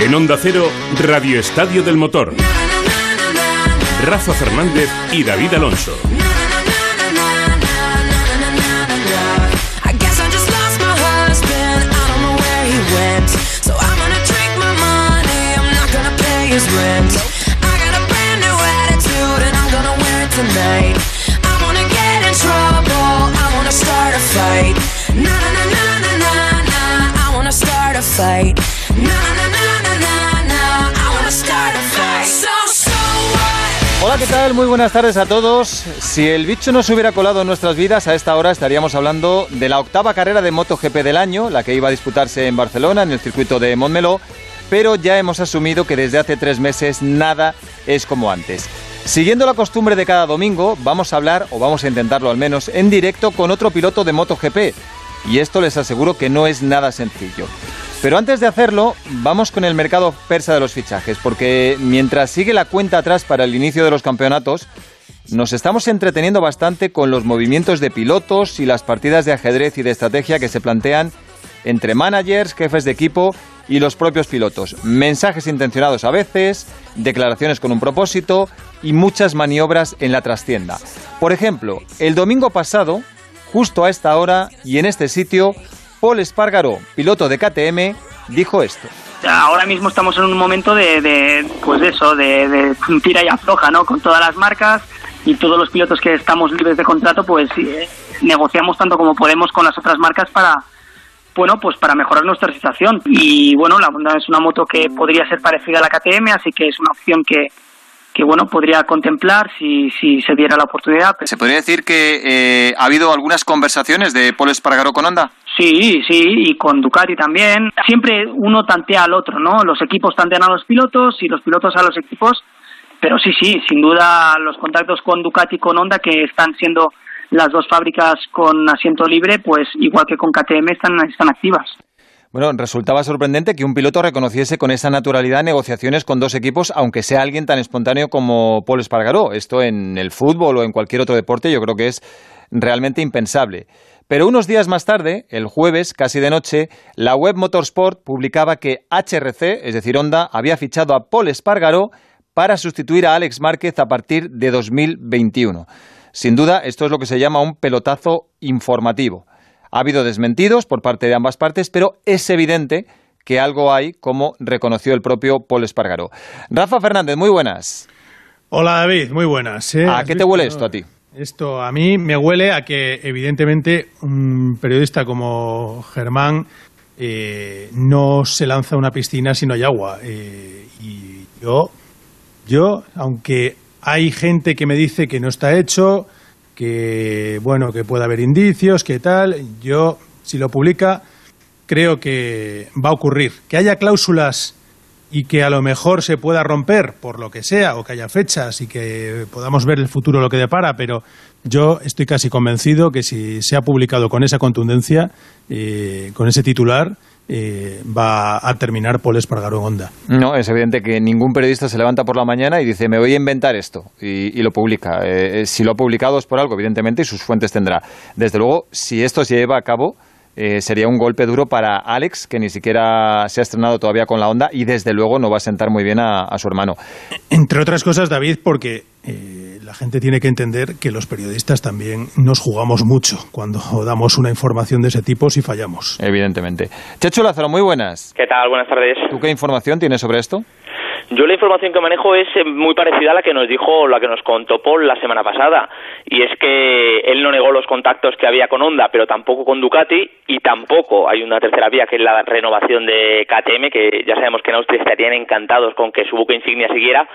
En Onda Cero, Radio Estadio del Motor. Rafa Fernández y David Alonso. ¿Qué tal? Muy buenas tardes a todos. Si el bicho no se hubiera colado en nuestras vidas, a esta hora estaríamos hablando de la octava carrera de MotoGP del año, la que iba a disputarse en Barcelona, en el circuito de Montmeló, pero ya hemos asumido que desde hace tres meses nada es como antes. Siguiendo la costumbre de cada domingo, vamos a hablar, o vamos a intentarlo al menos, en directo con otro piloto de MotoGP. Y esto les aseguro que no es nada sencillo. Pero antes de hacerlo, vamos con el mercado persa de los fichajes, porque mientras sigue la cuenta atrás para el inicio de los campeonatos, nos estamos entreteniendo bastante con los movimientos de pilotos y las partidas de ajedrez y de estrategia que se plantean entre managers, jefes de equipo y los propios pilotos. Mensajes intencionados a veces, declaraciones con un propósito y muchas maniobras en la trastienda. Por ejemplo, el domingo pasado, justo a esta hora y en este sitio, Paul Espargaró, piloto de KTM, dijo esto. Ahora mismo estamos en un momento de, pues eso, de, de, tira y afloja, ¿no? Con todas las marcas y todos los pilotos que estamos libres de contrato, pues eh, negociamos tanto como podemos con las otras marcas para, bueno, pues para mejorar nuestra situación. Y bueno, la Honda es una moto que podría ser parecida a la KTM, así que es una opción que, que bueno, podría contemplar si, si se diera la oportunidad. ¿Se podría decir que eh, ha habido algunas conversaciones de Paul Espargaró con Honda? Sí, sí, y con Ducati también. Siempre uno tantea al otro, ¿no? Los equipos tantean a los pilotos y los pilotos a los equipos. Pero sí, sí, sin duda los contactos con Ducati y con Honda, que están siendo las dos fábricas con asiento libre, pues igual que con KTM están, están activas. Bueno, resultaba sorprendente que un piloto reconociese con esa naturalidad negociaciones con dos equipos, aunque sea alguien tan espontáneo como Paul Espargaró. Esto en el fútbol o en cualquier otro deporte yo creo que es realmente impensable. Pero unos días más tarde, el jueves, casi de noche, la web Motorsport publicaba que HRC, es decir, Honda, había fichado a Paul Espargaró para sustituir a Alex Márquez a partir de 2021. Sin duda, esto es lo que se llama un pelotazo informativo. Ha habido desmentidos por parte de ambas partes, pero es evidente que algo hay, como reconoció el propio Paul Espargaró. Rafa Fernández, muy buenas. Hola David, muy buenas. ¿eh? ¿A qué te huele esto a ti? Esto a mí me huele a que evidentemente un periodista como Germán eh, no se lanza a una piscina si no hay agua. Eh, y yo, yo, aunque hay gente que me dice que no está hecho, que bueno, que puede haber indicios, que tal, yo, si lo publica, creo que va a ocurrir. Que haya cláusulas y que a lo mejor se pueda romper por lo que sea o que haya fechas y que podamos ver el futuro lo que depara, pero yo estoy casi convencido que si se ha publicado con esa contundencia, eh, con ese titular, eh, va a terminar Paul Espargaró Honda. No, es evidente que ningún periodista se levanta por la mañana y dice me voy a inventar esto y, y lo publica. Eh, si lo ha publicado es por algo, evidentemente, y sus fuentes tendrá. Desde luego, si esto se lleva a cabo, eh, sería un golpe duro para Alex, que ni siquiera se ha estrenado todavía con la onda y desde luego no va a sentar muy bien a, a su hermano. Entre otras cosas, David, porque eh, la gente tiene que entender que los periodistas también nos jugamos mucho cuando damos una información de ese tipo si fallamos. Evidentemente. Checho Lázaro, muy buenas. ¿Qué tal? Buenas tardes. ¿Tú qué información tienes sobre esto? Yo la información que manejo es eh, muy parecida a la que nos dijo, la que nos contó Paul la semana pasada, y es que él no negó los contactos que había con Honda, pero tampoco con Ducati, y tampoco hay una tercera vía que es la renovación de KTM, que ya sabemos que en Austria estarían encantados con que su buque insignia siguiera,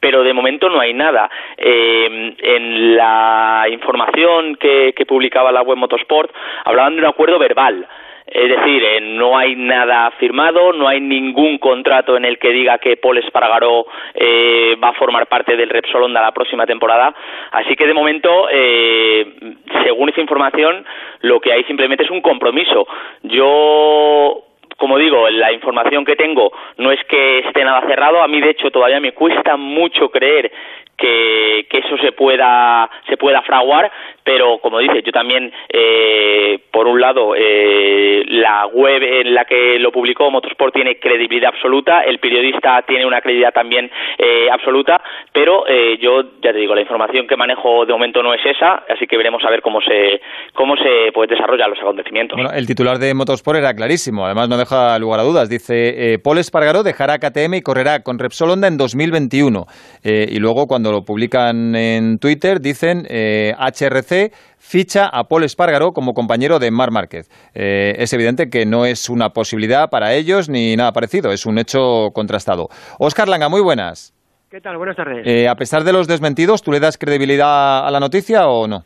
pero de momento no hay nada. Eh, en la información que, que publicaba la web Motorsport hablaban de un acuerdo verbal. Es decir, eh, no hay nada firmado, no hay ningún contrato en el que diga que Paul Espargaró eh, va a formar parte del Repsol Honda la próxima temporada. Así que de momento, eh, según esa información, lo que hay simplemente es un compromiso. Yo como digo, la información que tengo no es que esté nada cerrado. A mí, de hecho, todavía me cuesta mucho creer que, que eso se pueda, se pueda fraguar, pero como dice, yo también, eh, por un lado, eh, la web en la que lo publicó Motorsport tiene credibilidad absoluta, el periodista tiene una credibilidad también eh, absoluta, pero yo ya te digo, la información que manejo de momento no es esa, así que veremos a ver cómo se cómo se pues, desarrollan los acontecimientos. El titular de Motorsport era clarísimo, además no deja lugar a dudas. Dice, Paul Espargaró dejará KTM y correrá con Repsol Honda en 2021. y luego cuando lo publican en Twitter dicen HRC ficha a Paul Espargaró como compañero de Mar Márquez. Eh, es evidente que no es una posibilidad para ellos ni nada parecido, es un hecho contrastado. Oscar Langa, muy buenas. ¿Qué tal? Buenas tardes. Eh, a pesar de los desmentidos, ¿tú le das credibilidad a la noticia o no?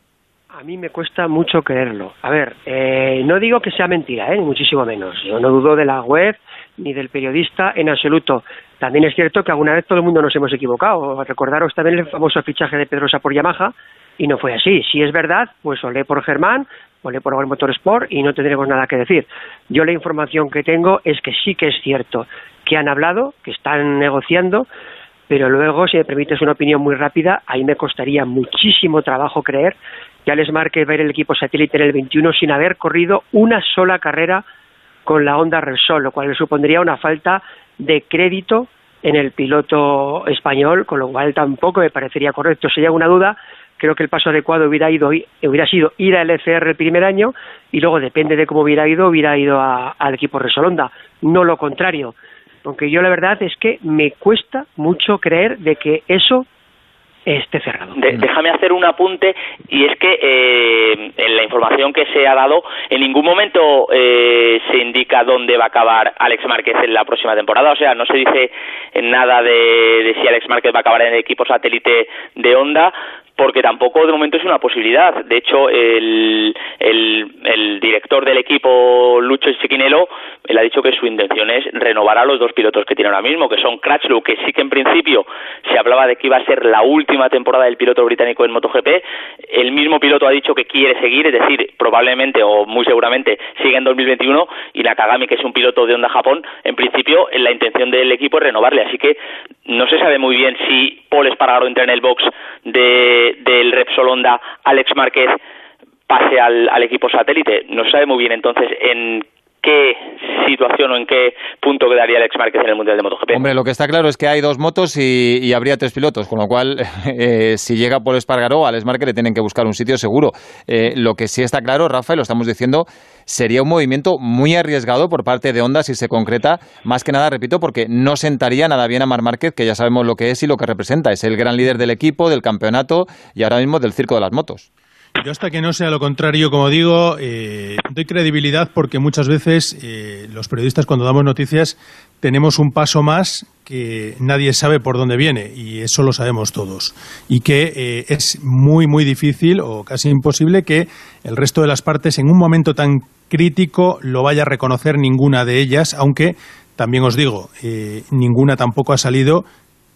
A mí me cuesta mucho creerlo. A ver, eh, no digo que sea mentira, ni muchísimo menos. Yo no dudo de la web ni del periodista en absoluto. También es cierto que alguna vez todo el mundo nos hemos equivocado. Recordaros también el famoso fichaje de Pedrosa por Yamaha, y no fue así. Si es verdad, pues olé por Germán, olé por Motorsport y no tendremos nada que decir. Yo la información que tengo es que sí que es cierto que han hablado, que están negociando, pero luego, si me permites una opinión muy rápida, ahí me costaría muchísimo trabajo creer que Alex Márquez ver el equipo satélite en el 21 sin haber corrido una sola carrera con la Honda Repsol, lo cual le supondría una falta de crédito en el piloto español, con lo cual tampoco me parecería correcto. Si hay alguna duda, creo que el paso adecuado hubiera ido hubiera sido ir al ECR el primer año y luego depende de cómo hubiera ido hubiera ido al equipo Resolonda no lo contrario aunque yo la verdad es que me cuesta mucho creer de que eso esté cerrado. déjame hacer un apunte y es que eh, en la información que se ha dado en ningún momento eh, se indica dónde va a acabar Alex Márquez en la próxima temporada, o sea, no se dice nada de, de si Alex Márquez va a acabar en el equipo satélite de Honda, porque tampoco de momento es una posibilidad. De hecho, el, el, director del equipo, Lucho Chiquinelo, él ha dicho que su intención es renovar a los dos pilotos que tiene ahora mismo, que son Crutchlow, que sí que en principio se hablaba de que iba a ser la última temporada del piloto británico en MotoGP. El mismo piloto ha dicho que quiere seguir, es decir, probablemente o muy seguramente sigue en 2021 y Nakagami, que es un piloto de Honda Japón, en principio la intención del equipo es renovarle. Así que no se sabe muy bien si Paul Espargaro entra en el box de del Repsol Honda Alex Márquez pase al, al equipo satélite. No sabe muy bien entonces en qué situación o en qué punto quedaría Alex Márquez en el Mundial de MotoGP. Hombre, lo que está claro es que hay dos motos y, habría tres pilotos, con lo cual, eh, si llega por Espargaró, a Alex Márquez le tienen que buscar un sitio seguro. Eh, lo que sí está claro, Rafael, lo estamos diciendo, sería un movimiento muy arriesgado por parte de Honda si se concreta, más que nada, repito, porque no sentaría nada bien a Mar Márquez, que ya sabemos lo que es y lo que representa. Es el gran líder del equipo, del campeonato y ahora mismo del circo de las motos. Yo hasta que no sea lo contrario, como digo, eh, doy credibilidad porque muchas veces eh, los periodistas cuando damos noticias tenemos un paso más que nadie sabe por dónde viene y eso lo sabemos todos. Y que eh, es muy muy difícil o casi imposible que el resto de las partes en un momento tan crítico lo vaya a reconocer ninguna de ellas, aunque también os digo, ninguna tampoco ha salido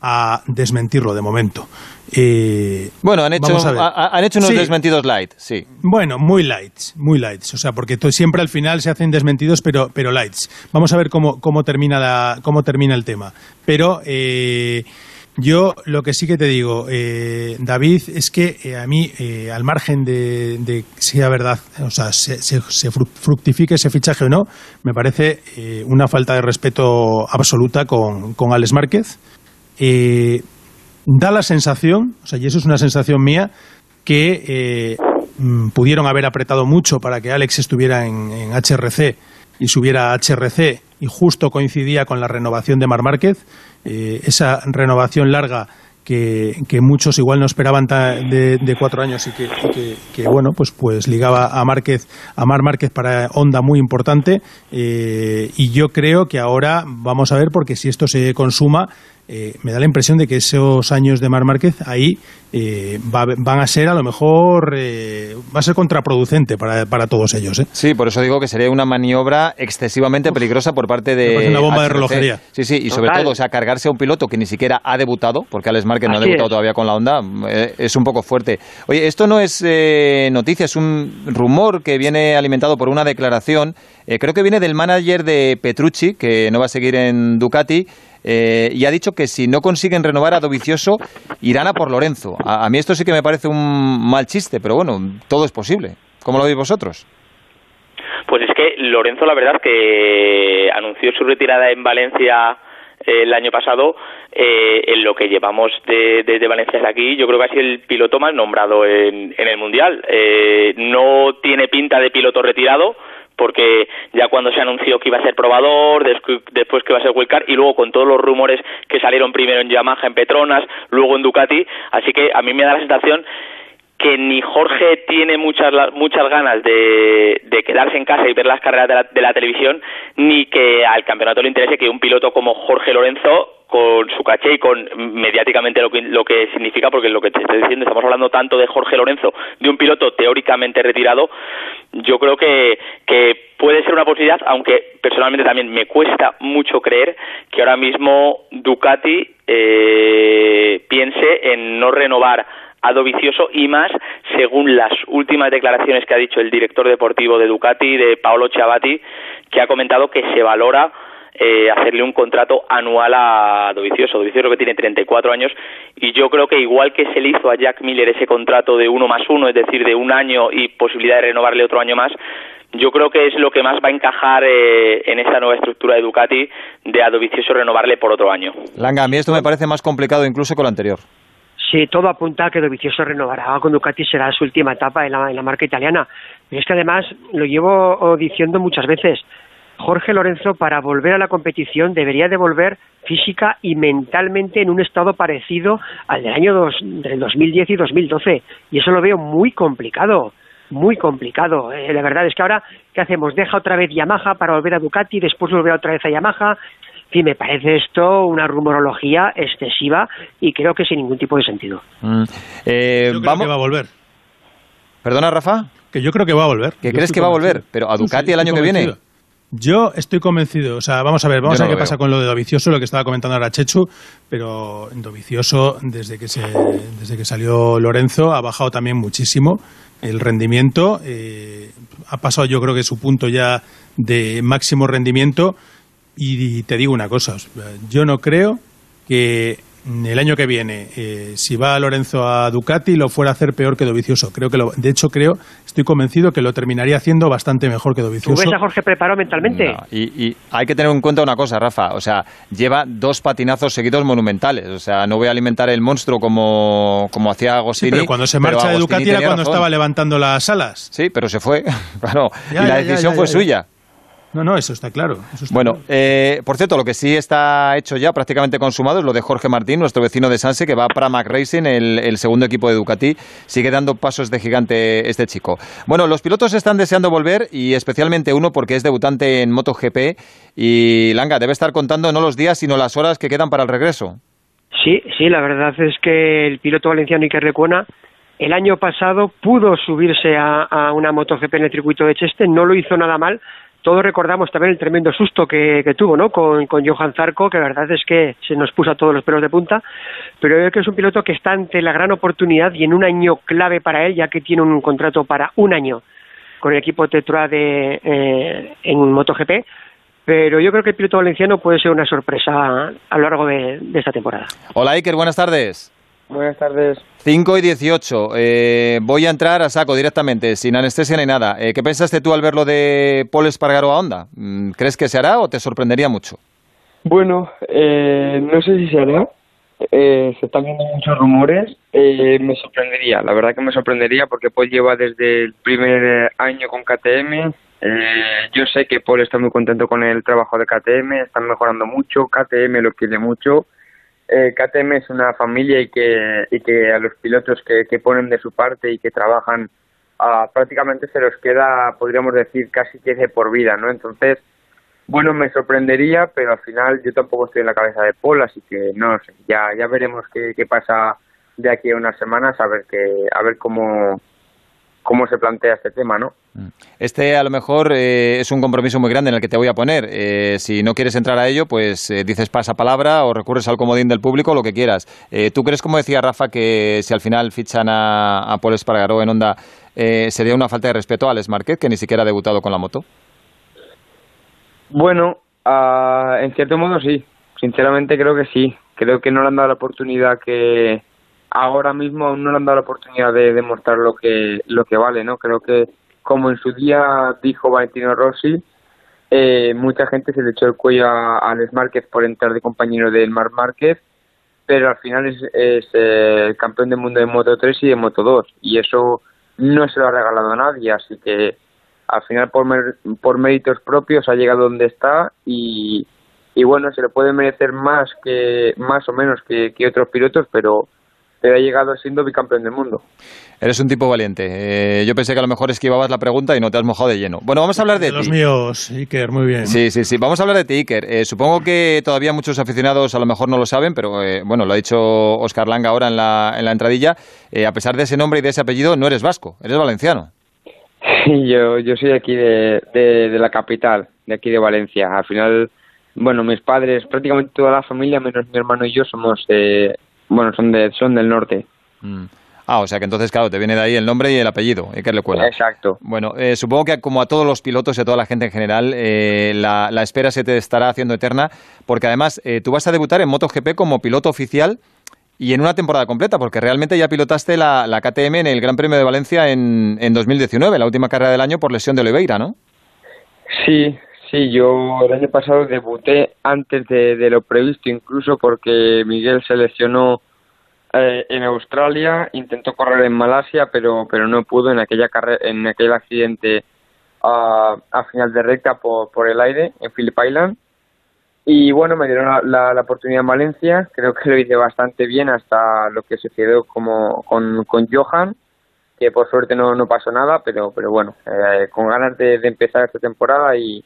a desmentirlo de momento. Eh, bueno, han hecho, han hecho unos desmentidos light, sí. Bueno, muy lights, muy lights. O sea, porque siempre al final se hacen desmentidos, pero, pero lights. Vamos a ver cómo, cómo, termina, la, cómo termina el tema. Pero eh, yo lo que sí que te digo, eh, David, es que a mí, al margen de, de sea verdad, o sea, se, se, fructifique ese fichaje o no, me parece una falta de respeto absoluta con, con Alex Márquez eh, da la sensación, o sea, y eso es una sensación mía, que eh, mm, pudieron haber apretado mucho para que Alex estuviera en, HRC y subiera a HRC y justo coincidía con la renovación de Mar Márquez, eh, esa renovación larga que, muchos igual no esperaban de, cuatro años y que, bueno pues pues ligaba a Márquez a Mar Márquez para Honda muy importante y yo creo que ahora vamos a ver porque si esto se consuma eh, me da la impresión de que esos años de Mar Márquez ahí eh, van a ser a lo mejor eh, va a ser contraproducente para, para todos ellos. ¿eh? Sí, por eso digo que sería una maniobra excesivamente peligrosa por parte de una bomba de relojería. Sí, sí, y sobre todo, o sea, cargarse a un piloto que ni siquiera ha debutado, porque Alex Márquez no ha debutado todavía con la Honda, es un poco fuerte. Oye, esto no es noticia, es un rumor que viene alimentado por una declaración. creo que viene del manager de Petrucci, que no va a seguir en Ducati eh, y ha dicho que si no consiguen renovar a Dovicioso, irán a por Lorenzo. A, mí esto sí que me parece un mal chiste, pero bueno, todo es posible. ¿Cómo lo veis vosotros? Pues es que Lorenzo, la verdad, que anunció su retirada en Valencia eh, el año pasado, eh, en lo que llevamos desde de, de Valencia hasta aquí, yo creo que ha sido el piloto más nombrado en, en el Mundial. Eh, no tiene pinta de piloto retirado, porque ya cuando se anunció que iba a ser probador, después que iba a ser wildcard y luego con todos los rumores que salieron primero en Yamaha, en Petronas, luego en Ducati, así que a mí me da la sensación que ni Jorge tiene muchas muchas ganas de, de quedarse en casa y ver las carreras de la, de la, televisión, ni que al campeonato le interese que un piloto como Jorge Lorenzo, con su caché y con mediáticamente lo que, lo que significa, porque lo que te estoy diciendo, estamos hablando tanto de Jorge Lorenzo, de un piloto teóricamente retirado, yo creo que, que puede ser una posibilidad, aunque personalmente también me cuesta mucho creer que ahora mismo Ducati eh, piense en no renovar a Dovicioso y más según las últimas declaraciones que ha dicho el director deportivo de Ducati, de Paolo Ciabatti, que ha comentado que se valora eh, hacerle un contrato anual a Dovicioso. Dovicioso que tiene 34 años y yo creo que igual que se le hizo a Jack Miller ese contrato de uno más uno, es decir, de un año y posibilidad de renovarle otro año más, yo creo que es lo que más va a encajar eh, en esta nueva estructura de Ducati de a Dovicioso renovarle por otro año. Langa, a mí esto me parece más complicado incluso que lo anterior. Sí, todo apunta a que Dovizioso renovará con Ducati, será su última etapa en la, en la, marca italiana. Pero es que además, lo llevo diciendo muchas veces, Jorge Lorenzo para volver a la competición debería de volver física y mentalmente en un estado parecido al del año dos, del 2010 y 2012. Y eso lo veo muy complicado, muy complicado. Eh, la verdad es que ahora, ¿qué hacemos? Deja otra vez Yamaha para volver a Ducati, después volver otra vez a Yamaha sí, me parece esto una rumorología excesiva y creo que sin ningún tipo de sentido. Mm. Eh, yo creo vamos... que va a volver. ¿Perdona, Rafa? Que yo creo que va a volver. ¿Que yo crees que va a volver? ¿Pero a Ducati sí, sí, el año que viene? Yo estoy convencido, o sea, vamos a ver, vamos no a ver qué pasa con lo de Dovicioso, lo que estaba comentando ahora Chechu, pero Dovicioso, desde que, se, desde que salió Lorenzo, ha bajado también muchísimo el rendimiento, eh, ha pasado yo creo que su punto ya de máximo rendimiento, y te digo una cosa, yo no creo que el año que viene, eh, si va Lorenzo a Ducati, lo fuera a hacer peor que Dovicioso. Creo que lo, de hecho, creo, estoy convencido que lo terminaría haciendo bastante mejor que Dovicioso. ¿Tú ves a Jorge preparado mentalmente? No, y, y, hay que tener en cuenta una cosa, Rafa. O sea, lleva dos patinazos seguidos monumentales. O sea, no voy a alimentar el monstruo como, como hacía Agostini. Sí, pero cuando se marcha de Ducati era cuando razón. estaba levantando las alas. Sí, pero se fue. claro. Ya, y la ya, decisión ya, fue suya. No, no, eso está claro. Eso está bueno, claro. eh, por cierto, lo que sí está hecho ya, prácticamente consumado, es lo de Jorge Martín, nuestro vecino de Sanse, que va para Mac Racing, el, el, segundo equipo de Ducati. Sigue dando pasos de gigante este chico. Bueno, los pilotos están deseando volver, y especialmente uno porque es debutante en MotoGP. Y Langa, debe estar contando no los días, sino las horas que quedan para el regreso. Sí, sí, la verdad es que el piloto valenciano Iker el año pasado pudo subirse a, a una MotoGP en el circuito de Cheste, no lo hizo nada mal, todos recordamos también el tremendo susto que, que tuvo ¿no? con, con, Johan Zarco, que la verdad es que se nos puso a todos los pelos de punta, pero creo que es un piloto que está ante la gran oportunidad y en un año clave para él, ya que tiene un contrato para un año con el equipo Tetra de, eh, en MotoGP, pero yo creo que el piloto valenciano puede ser una sorpresa a lo largo de, de esta temporada. Hola Iker, buenas tardes. Buenas tardes. 5 y 18. Eh, voy a entrar a saco directamente, sin anestesia ni nada. Eh, ¿Qué pensaste tú al ver lo de Paul Espargaro a Honda? Mm, ¿Crees que se hará o te sorprendería mucho? Bueno, eh, no sé si se hará. Eh, se están viendo muchos rumores. Eh, me sorprendería, la verdad que me sorprendería porque Paul lleva desde el primer año con KTM. yo sé que Paul está muy contento con el trabajo de KTM, están mejorando mucho, KTM lo quiere mucho eh, KTM es una familia y que, y que a los pilotos que, que ponen de su parte y que trabajan uh, prácticamente se los queda, podríamos decir, casi que de por vida, ¿no? Entonces, bueno, me sorprendería, pero al final yo tampoco estoy en la cabeza de Paul, así que no sé, ya, ya veremos qué, qué pasa de aquí a unas semanas, a ver, que, a ver cómo, cómo se plantea este tema, ¿no? Este a lo mejor eh, es un compromiso muy grande en el que te voy a poner. Eh, si no quieres entrar a ello, pues eh, dices pasapalabra o recurres al comodín del público, lo que quieras. Eh, ¿Tú crees, como decía Rafa, que si al final fichan a, a Paul Espargaró en Honda, sería una falta de respeto a Alex Marquez, que ni siquiera ha debutado con la moto? Bueno, uh, en cierto modo sí. sinceramente creo que sí. Creo que no le han dado la oportunidad que ahora mismo aún no le han dado la oportunidad de demostrar lo que lo que vale, ¿no? Creo que como en su día dijo Valentino Rossi, eh, mucha gente se le echó el cuello a, Alex Márquez por entrar de compañero del Mar Márquez, pero al final es, es eh, campeón del mundo de Moto 3 y de Moto 2 y eso no se lo ha regalado a nadie, así que al final por, por méritos propios ha llegado donde está y, y bueno, se le puede merecer más que más o menos que, que otros pilotos, pero ha llegado siendo bicampeón del mundo. Eres un tipo valiente. Eh, yo pensé que a lo mejor esquivabas la pregunta y no te has mojado de lleno. Bueno, vamos a hablar de, de los míos, Iker, muy bien. Sí, sí, sí. Vamos a hablar de ti, Iker. Eh, supongo que todavía muchos aficionados a lo mejor no lo saben, pero eh, bueno, lo ha dicho Oscar Langa ahora en la, en la entradilla. a pesar de ese nombre y de ese apellido, no eres vasco, eres valenciano. Sí, yo, yo soy de aquí de, de, la capital, de aquí de Valencia. Al final, bueno, mis padres, prácticamente toda la familia, menos mi hermano y yo, somos, eh, bueno, son, de, son del norte. Mm. Ah, o sea que entonces, claro, te viene de ahí el nombre y el apellido, que le cuela. Exacto. Bueno, eh, supongo que como a todos los pilotos y a toda la gente en general, eh, la, la, espera se te estará haciendo eterna, porque además tú vas a debutar en MotoGP como piloto oficial y en una temporada completa, porque realmente ya pilotaste la, la KTM en el Gran Premio de Valencia en, en 2019, la última carrera del año por lesión de Oliveira, ¿no? Sí, sí, yo el año pasado debuté antes de, lo previsto, incluso porque Miguel se lesionó eh, en Australia, intentó correr en Malasia, pero pero no pudo en aquella carrera, en aquel accidente a, final de recta por, por el aire en Phillip Island. Y bueno, me dieron la, la, oportunidad en Valencia, creo que lo hice bastante bien hasta lo que sucedió como con, con Johan, que por suerte no, no pasó nada, pero, pero bueno, eh, con ganas de, empezar esta temporada y,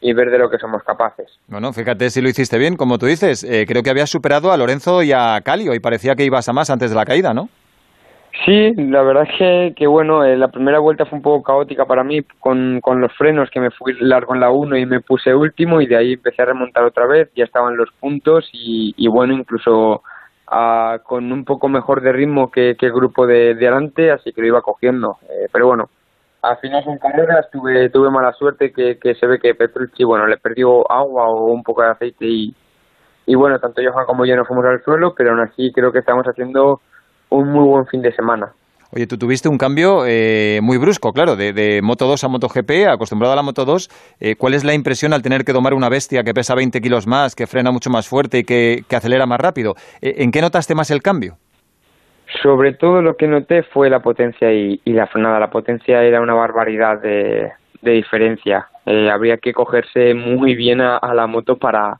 y ver de lo que somos capaces. Bueno, fíjate si lo hiciste bien, como tú dices, eh, creo que habías superado a Lorenzo y a Calio y parecía que ibas a más antes de la caída, ¿no? Sí, la verdad es que, que bueno, eh, la primera vuelta fue un poco caótica para mí con, con los frenos, que me fui largo en la 1 y me puse último y de ahí empecé a remontar otra vez, ya estaban los puntos y, y bueno, incluso uh, con un poco mejor de ritmo que, que el grupo de, de adelante, así que lo iba cogiendo. Eh, pero bueno, al final en carreras tuve, tuve mala suerte que, que se ve que Petrucci, bueno, le perdió agua o un poco de aceite y, y bueno, tanto Johan como yo no fuimos al suelo, pero aún así creo que estamos haciendo un muy buen fin de semana. Oye, tú tuviste un cambio eh, muy brusco, claro, de, de, Moto 2 a Moto GP, acostumbrado a la Moto 2. Eh, ¿Cuál es la impresión al tener que domar una bestia que pesa 20 kilos más, que frena mucho más fuerte y que, acelera más rápido? Eh, ¿En qué notaste más el cambio? Sobre todo lo que noté fue la potencia y, la frenada. La potencia era una barbaridad de, diferencia. habría que cogerse muy bien a, a, la moto para,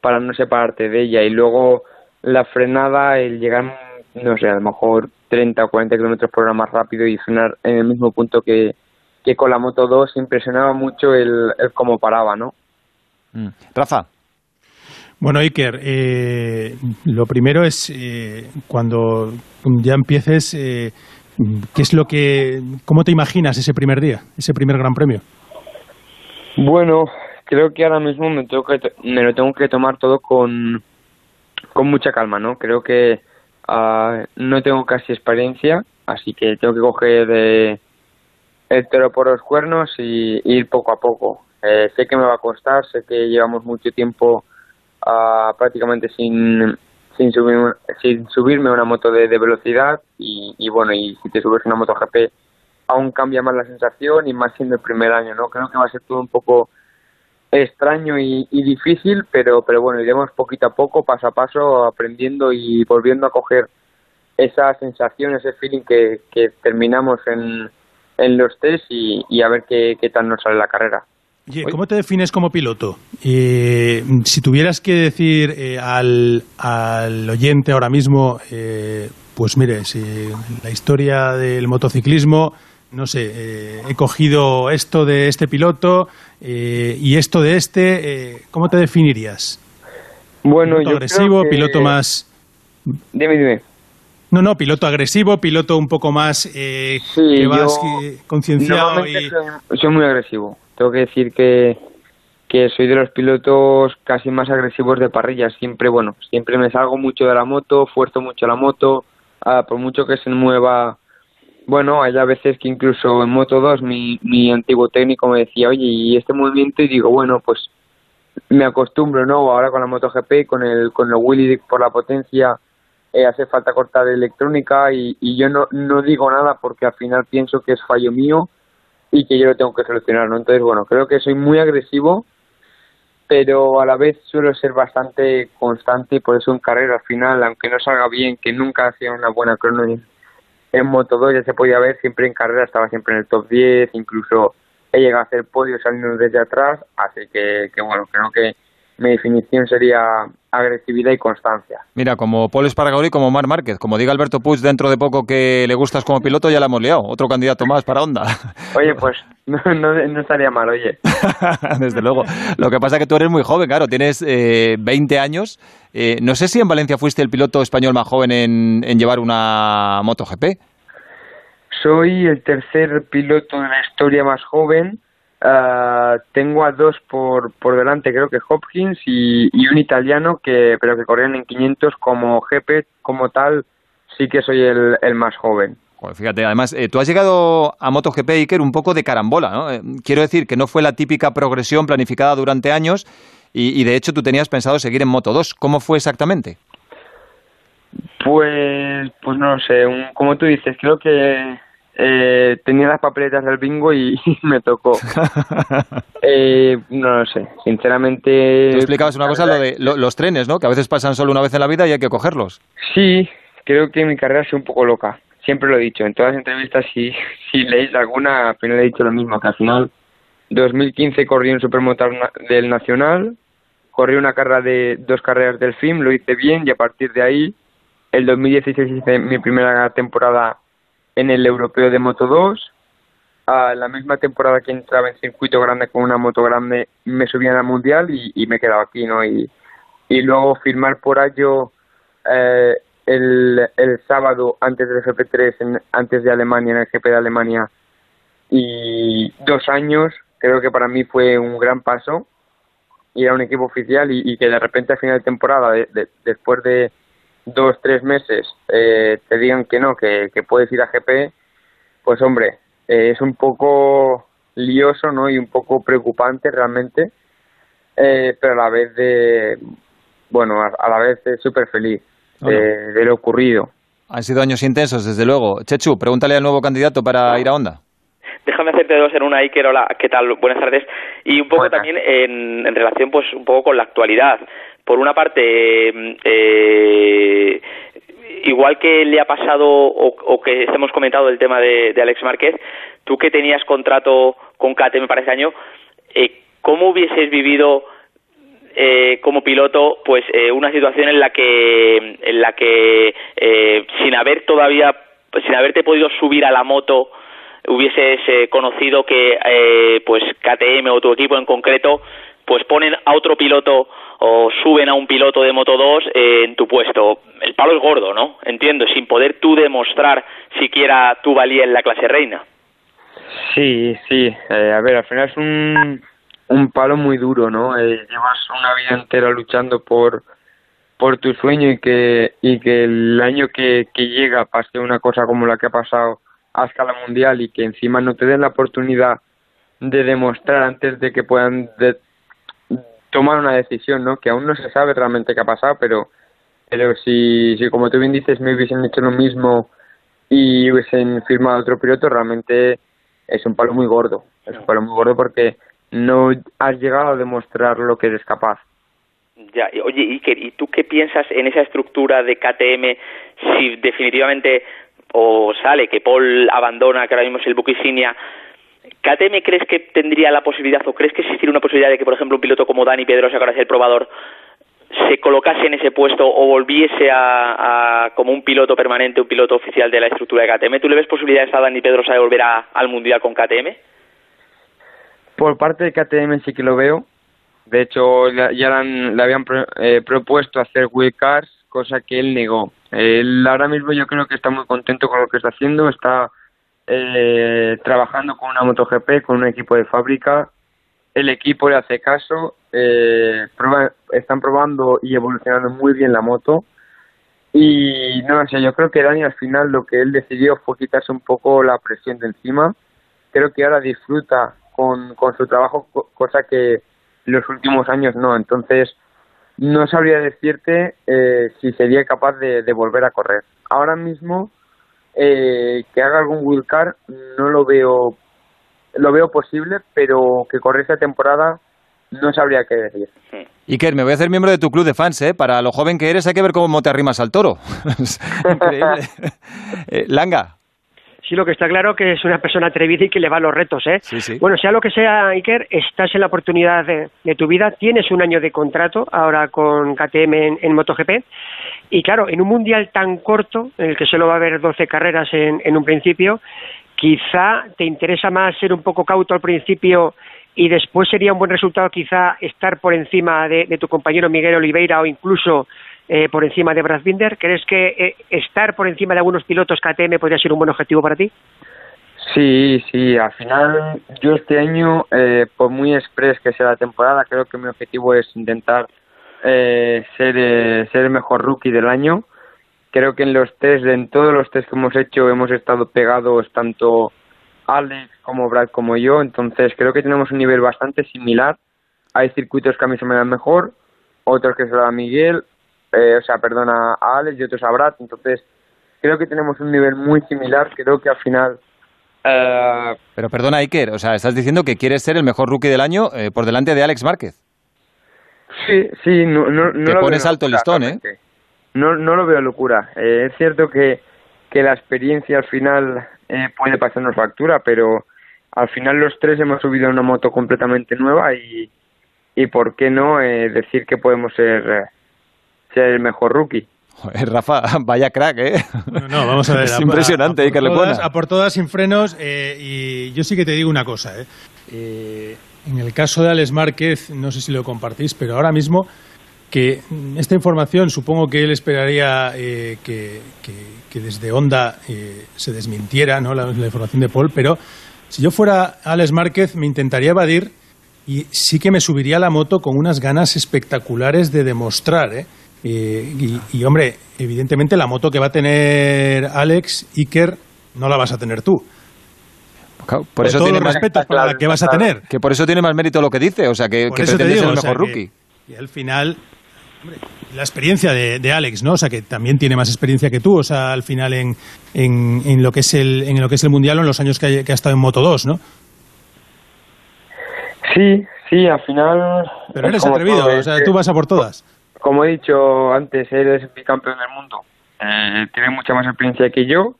para no separarte de ella. Y luego la frenada, el llegar no sé, a lo mejor 30 o 40 kilómetros por hora más rápido y frenar en el mismo punto que, que con la Moto 2 impresionaba mucho el, el cómo paraba, ¿no? Mm. Rafa. Bueno, Iker, eh, lo primero es eh, cuando ya empieces, eh, ¿qué es lo que, cómo te imaginas ese primer día, ese primer Gran Premio? Bueno, creo que ahora mismo me, tengo que, me lo tengo que tomar todo con, con mucha calma, ¿no? Creo que Uh, no tengo casi experiencia, así que tengo que coger eh, el toro por los cuernos y, ir poco a poco. Eh, sé que me va a costar, sé que llevamos mucho tiempo prácticamente sin, sin, subir, sin subirme a una moto de, velocidad y, bueno, y si te subes una moto GP aún cambia más la sensación y más siendo el primer año, ¿no? Creo que va a ser todo un poco extraño y, difícil, pero, pero bueno, iremos poquito a poco, paso a paso, aprendiendo y volviendo a coger esa sensación, ese feeling que, que terminamos en, en los test y, a ver qué, qué, tal nos sale la carrera. ¿Cómo te defines como piloto? Eh, si tuvieras que decir eh, al, al, oyente ahora mismo, eh, pues mire, si la historia del motociclismo no sé, eh, he cogido esto de este piloto eh, y esto de este, eh, ¿cómo te definirías? Bueno, piloto agresivo, piloto más... Dime, dime. No, no, piloto agresivo, piloto un poco más eh, que vas concienciado y... Soy, muy agresivo. Tengo que decir que, que soy de los pilotos casi más agresivos de parrilla. Siempre, bueno, siempre me salgo mucho de la moto, fuerzo mucho la moto, ah, por mucho que se mueva bueno, hay a veces que incluso en Moto 2 mi, mi antiguo técnico me decía, oye, ¿y este movimiento? Y digo, bueno, pues me acostumbro, ¿no? Ahora con la MotoGP, con el, con el Willy por la potencia, eh, hace falta cortar electrónica y, y yo no, no digo nada porque al final pienso que es fallo mío y que yo lo tengo que solucionar, ¿no? Entonces, bueno, creo que soy muy agresivo, pero a la vez suelo ser bastante constante y por eso en carrera al final, aunque no salga bien, que nunca hacía una buena crono en, en Moto 2, ya se podía ver, siempre en carrera estaba siempre en el top 10, incluso he llegado a hacer podio saliendo desde atrás, así que, que bueno, creo que mi definición sería agresividad y constancia. Mira, como Paul Espargaró y como Mar Márquez, como diga Alberto Puig dentro de poco que le gustas como piloto, ya la hemos liado. Otro candidato más para Honda. Oye, pues no, no, estaría mal, oye. Desde luego. Lo que pasa es que tú eres muy joven, claro, tienes eh, 20 años. Eh, no sé si en Valencia fuiste el piloto español más joven en, en llevar una MotoGP. Soy el tercer piloto de la historia más joven Uh, tengo a dos por, por delante, creo que Hopkins y, y, un italiano, que pero que corrían en 500 como GP, como tal, sí que soy el, el más joven. Pues fíjate, además, eh, tú has llegado a MotoGP, Iker, un poco de carambola, ¿no? Eh, quiero decir que no fue la típica progresión planificada durante años y, y, de hecho tú tenías pensado seguir en Moto 2. ¿Cómo fue exactamente? Pues, pues no lo sé, un, como tú dices, creo que eh, tenía las papeletas del bingo y, me tocó. eh, no lo sé, sinceramente. Tú explicabas una cosa, lo de lo, los trenes, ¿no? Que a veces pasan solo una vez en la vida y hay que cogerlos. Sí, creo que mi carrera es un poco loca. Siempre lo he dicho. En todas las entrevistas, si, si leéis alguna, al final he dicho lo mismo, que al final 2015 corrí un supermotor del Nacional, corrí una carrera de dos carreras del FIM, lo hice bien y a partir de ahí, el 2016 hice mi primera temporada en el europeo de Moto 2. A la misma temporada que entraba en circuito grande con una moto grande, me subí a la mundial y, me he quedado aquí, ¿no? Y, y luego firmar por ello eh, el, el sábado antes del GP3, en, antes de Alemania, en el GP de Alemania, y dos años, creo que para mí fue un gran paso ir a un equipo oficial y, y que de repente a final de temporada, de, de, después de dos, tres meses eh, te digan que no, que, que, puedes ir a GP, pues hombre, eh, es un poco lioso, ¿no? Y un poco preocupante realmente, eh, pero a la vez de, bueno, a, a la vez súper feliz bueno. de, de, lo ocurrido. Han sido años intensos, desde luego. Chechu, pregúntale al nuevo candidato para ir a Onda. Déjame hacerte dos en una, Iker. Hola, ¿qué tal? Buenas tardes. Y un poco Buenas. también en, en relación, pues, un poco con la actualidad por una parte, eh, igual que le ha pasado o, o, que hemos comentado el tema de, Alex Márquez, tú que tenías contrato con KTM para ese año, eh, ¿cómo hubieses vivido eh, como piloto pues eh, una situación en la que en la que eh, sin haber todavía sin haberte podido subir a la moto hubieses eh, conocido que eh, pues KTM o tu equipo en concreto pues ponen a otro piloto o suben a un piloto de Moto 2 eh, en tu puesto. El palo es gordo, ¿no? Entiendo, sin poder tú demostrar siquiera tu valía en la clase reina. Sí, sí. Eh, a ver, al final es un, un palo muy duro, ¿no? Eh, llevas una vida entera luchando por por tu sueño y que y que el año que, llega pase una cosa como la que ha pasado a escala mundial y que encima no te den la oportunidad de demostrar antes de que puedan tomar una decisión, ¿no? Que aún no se sabe realmente qué ha pasado, pero pero si, si como tú bien dices me hubiesen hecho lo mismo y hubiesen firmado otro piloto, realmente es un palo muy gordo. Es un palo muy gordo porque no has llegado a demostrar lo que eres capaz. Ya, oye, Iker, ¿y tú qué piensas en esa estructura de KTM si definitivamente o sale que Paul abandona, que ahora mismo es el buque insignia, ¿KTM crees que tendría la posibilidad o crees que existiría una posibilidad de que, por ejemplo, un piloto como Dani Pedrosa, que ahora es el probador, se colocase en ese puesto o volviese a, como un piloto permanente, un piloto oficial de la estructura de KTM? ¿Tú le ves posibilidades a Dani Pedrosa de volver a, al Mundial con KTM? Por parte de KTM sí que lo veo. De hecho, ya le, habían pro, eh, propuesto hacer wheel cars, cosa que él negó. Él ahora mismo yo creo que está muy contento con lo que está haciendo, está eh, trabajando con una MotoGP, con un equipo de fábrica. El equipo le hace caso, eh, prueba, están probando y evolucionando muy bien la moto. Y no sé, yo creo que Dani al final lo que él decidió fue quitarse un poco la presión de encima. Creo que ahora disfruta con, con su trabajo, cosa que, los últimos años no. Entonces, no sabría decirte eh, si sería capaz de, volver a correr. Ahora mismo, eh, que haga algún wildcard no lo veo, lo veo posible, pero que corre esta temporada no sabría qué decir. Iker, me voy a hacer miembro de tu club de fans, ¿eh? Para lo joven que eres hay que ver cómo te arrimas al toro. Increíble. Eh, Langa. Sí, lo que está claro que es una persona atrevida y que le va a los retos, ¿eh? Sí, sí. Bueno, sea lo que sea, Iker, estás en la oportunidad de, tu vida, tienes un año de contrato ahora con KTM en, MotoGP y claro, en un mundial tan corto, en el que solo va a haber 12 carreras en, en un principio, quizá te interesa más ser un poco cauto al principio y después sería un buen resultado quizá estar por encima de, tu compañero Miguel Oliveira o incluso eh, por encima de Brad Binder. ¿Crees que eh, estar por encima de algunos pilotos KTM podría ser un buen objetivo para ti? Sí, sí, al final yo este año, eh, por muy express que sea la temporada, creo que mi objetivo es intentar ser, ser el mejor rookie del año. Creo que en los test, en todos los test que hemos hecho, hemos estado pegados tanto Alex como Brad como yo, entonces creo que tenemos un nivel bastante similar. Hay circuitos que a mí se me dan mejor, otros que se lo da Miguel, eh, o sea, perdona, a Alex y otros a Brad, entonces creo que tenemos un nivel muy similar, creo que al final... Eh, Pero perdona Iker, o sea, estás diciendo que quieres ser el mejor rookie del año eh, por delante de Alex Márquez. Sí, sí, no, no, no Te pones alto el listón, ¿eh? No, no lo veo locura. es cierto que, que la experiencia al final eh, puede pasarnos factura, pero al final los tres hemos subido a una moto completamente nueva y, y ¿por qué no eh, decir que podemos ser, eh, ser el mejor rookie? Rafa, vaya crack, ¿eh? No, vamos a ver. Es impresionante, a, a, por todas, sin frenos, y yo sí que te digo una cosa, ¿eh? En el caso de Alex Márquez, no sé si lo compartís, pero ahora mismo que esta información supongo que él esperaría eh, que, desde Honda eh, se desmintiera ¿no? la, información de Paul, pero si yo fuera Alex Márquez me intentaría evadir y sí que me subiría a la moto con unas ganas espectaculares de demostrar. ¿eh? Y, hombre, evidentemente la moto que va a tener Alex, Iker, no la vas a tener tú. Por eso tiene más respeto para la que vas a tener. Que por eso tiene más mérito lo que dice, o sea, que, que pretende ser el mejor rookie. y al final la experiencia de, Alex, ¿no? O sea, que también tiene más experiencia que tú, o sea, al final en, en, lo que es el en lo que es el mundial o en los años que, ha, estado en Moto 2, ¿no? Sí, sí, al final. Pero eres atrevido, o sea, tú vas a por todas. Como he dicho antes, él es bicampeón del mundo. Eh, tiene mucha más experiencia que yo,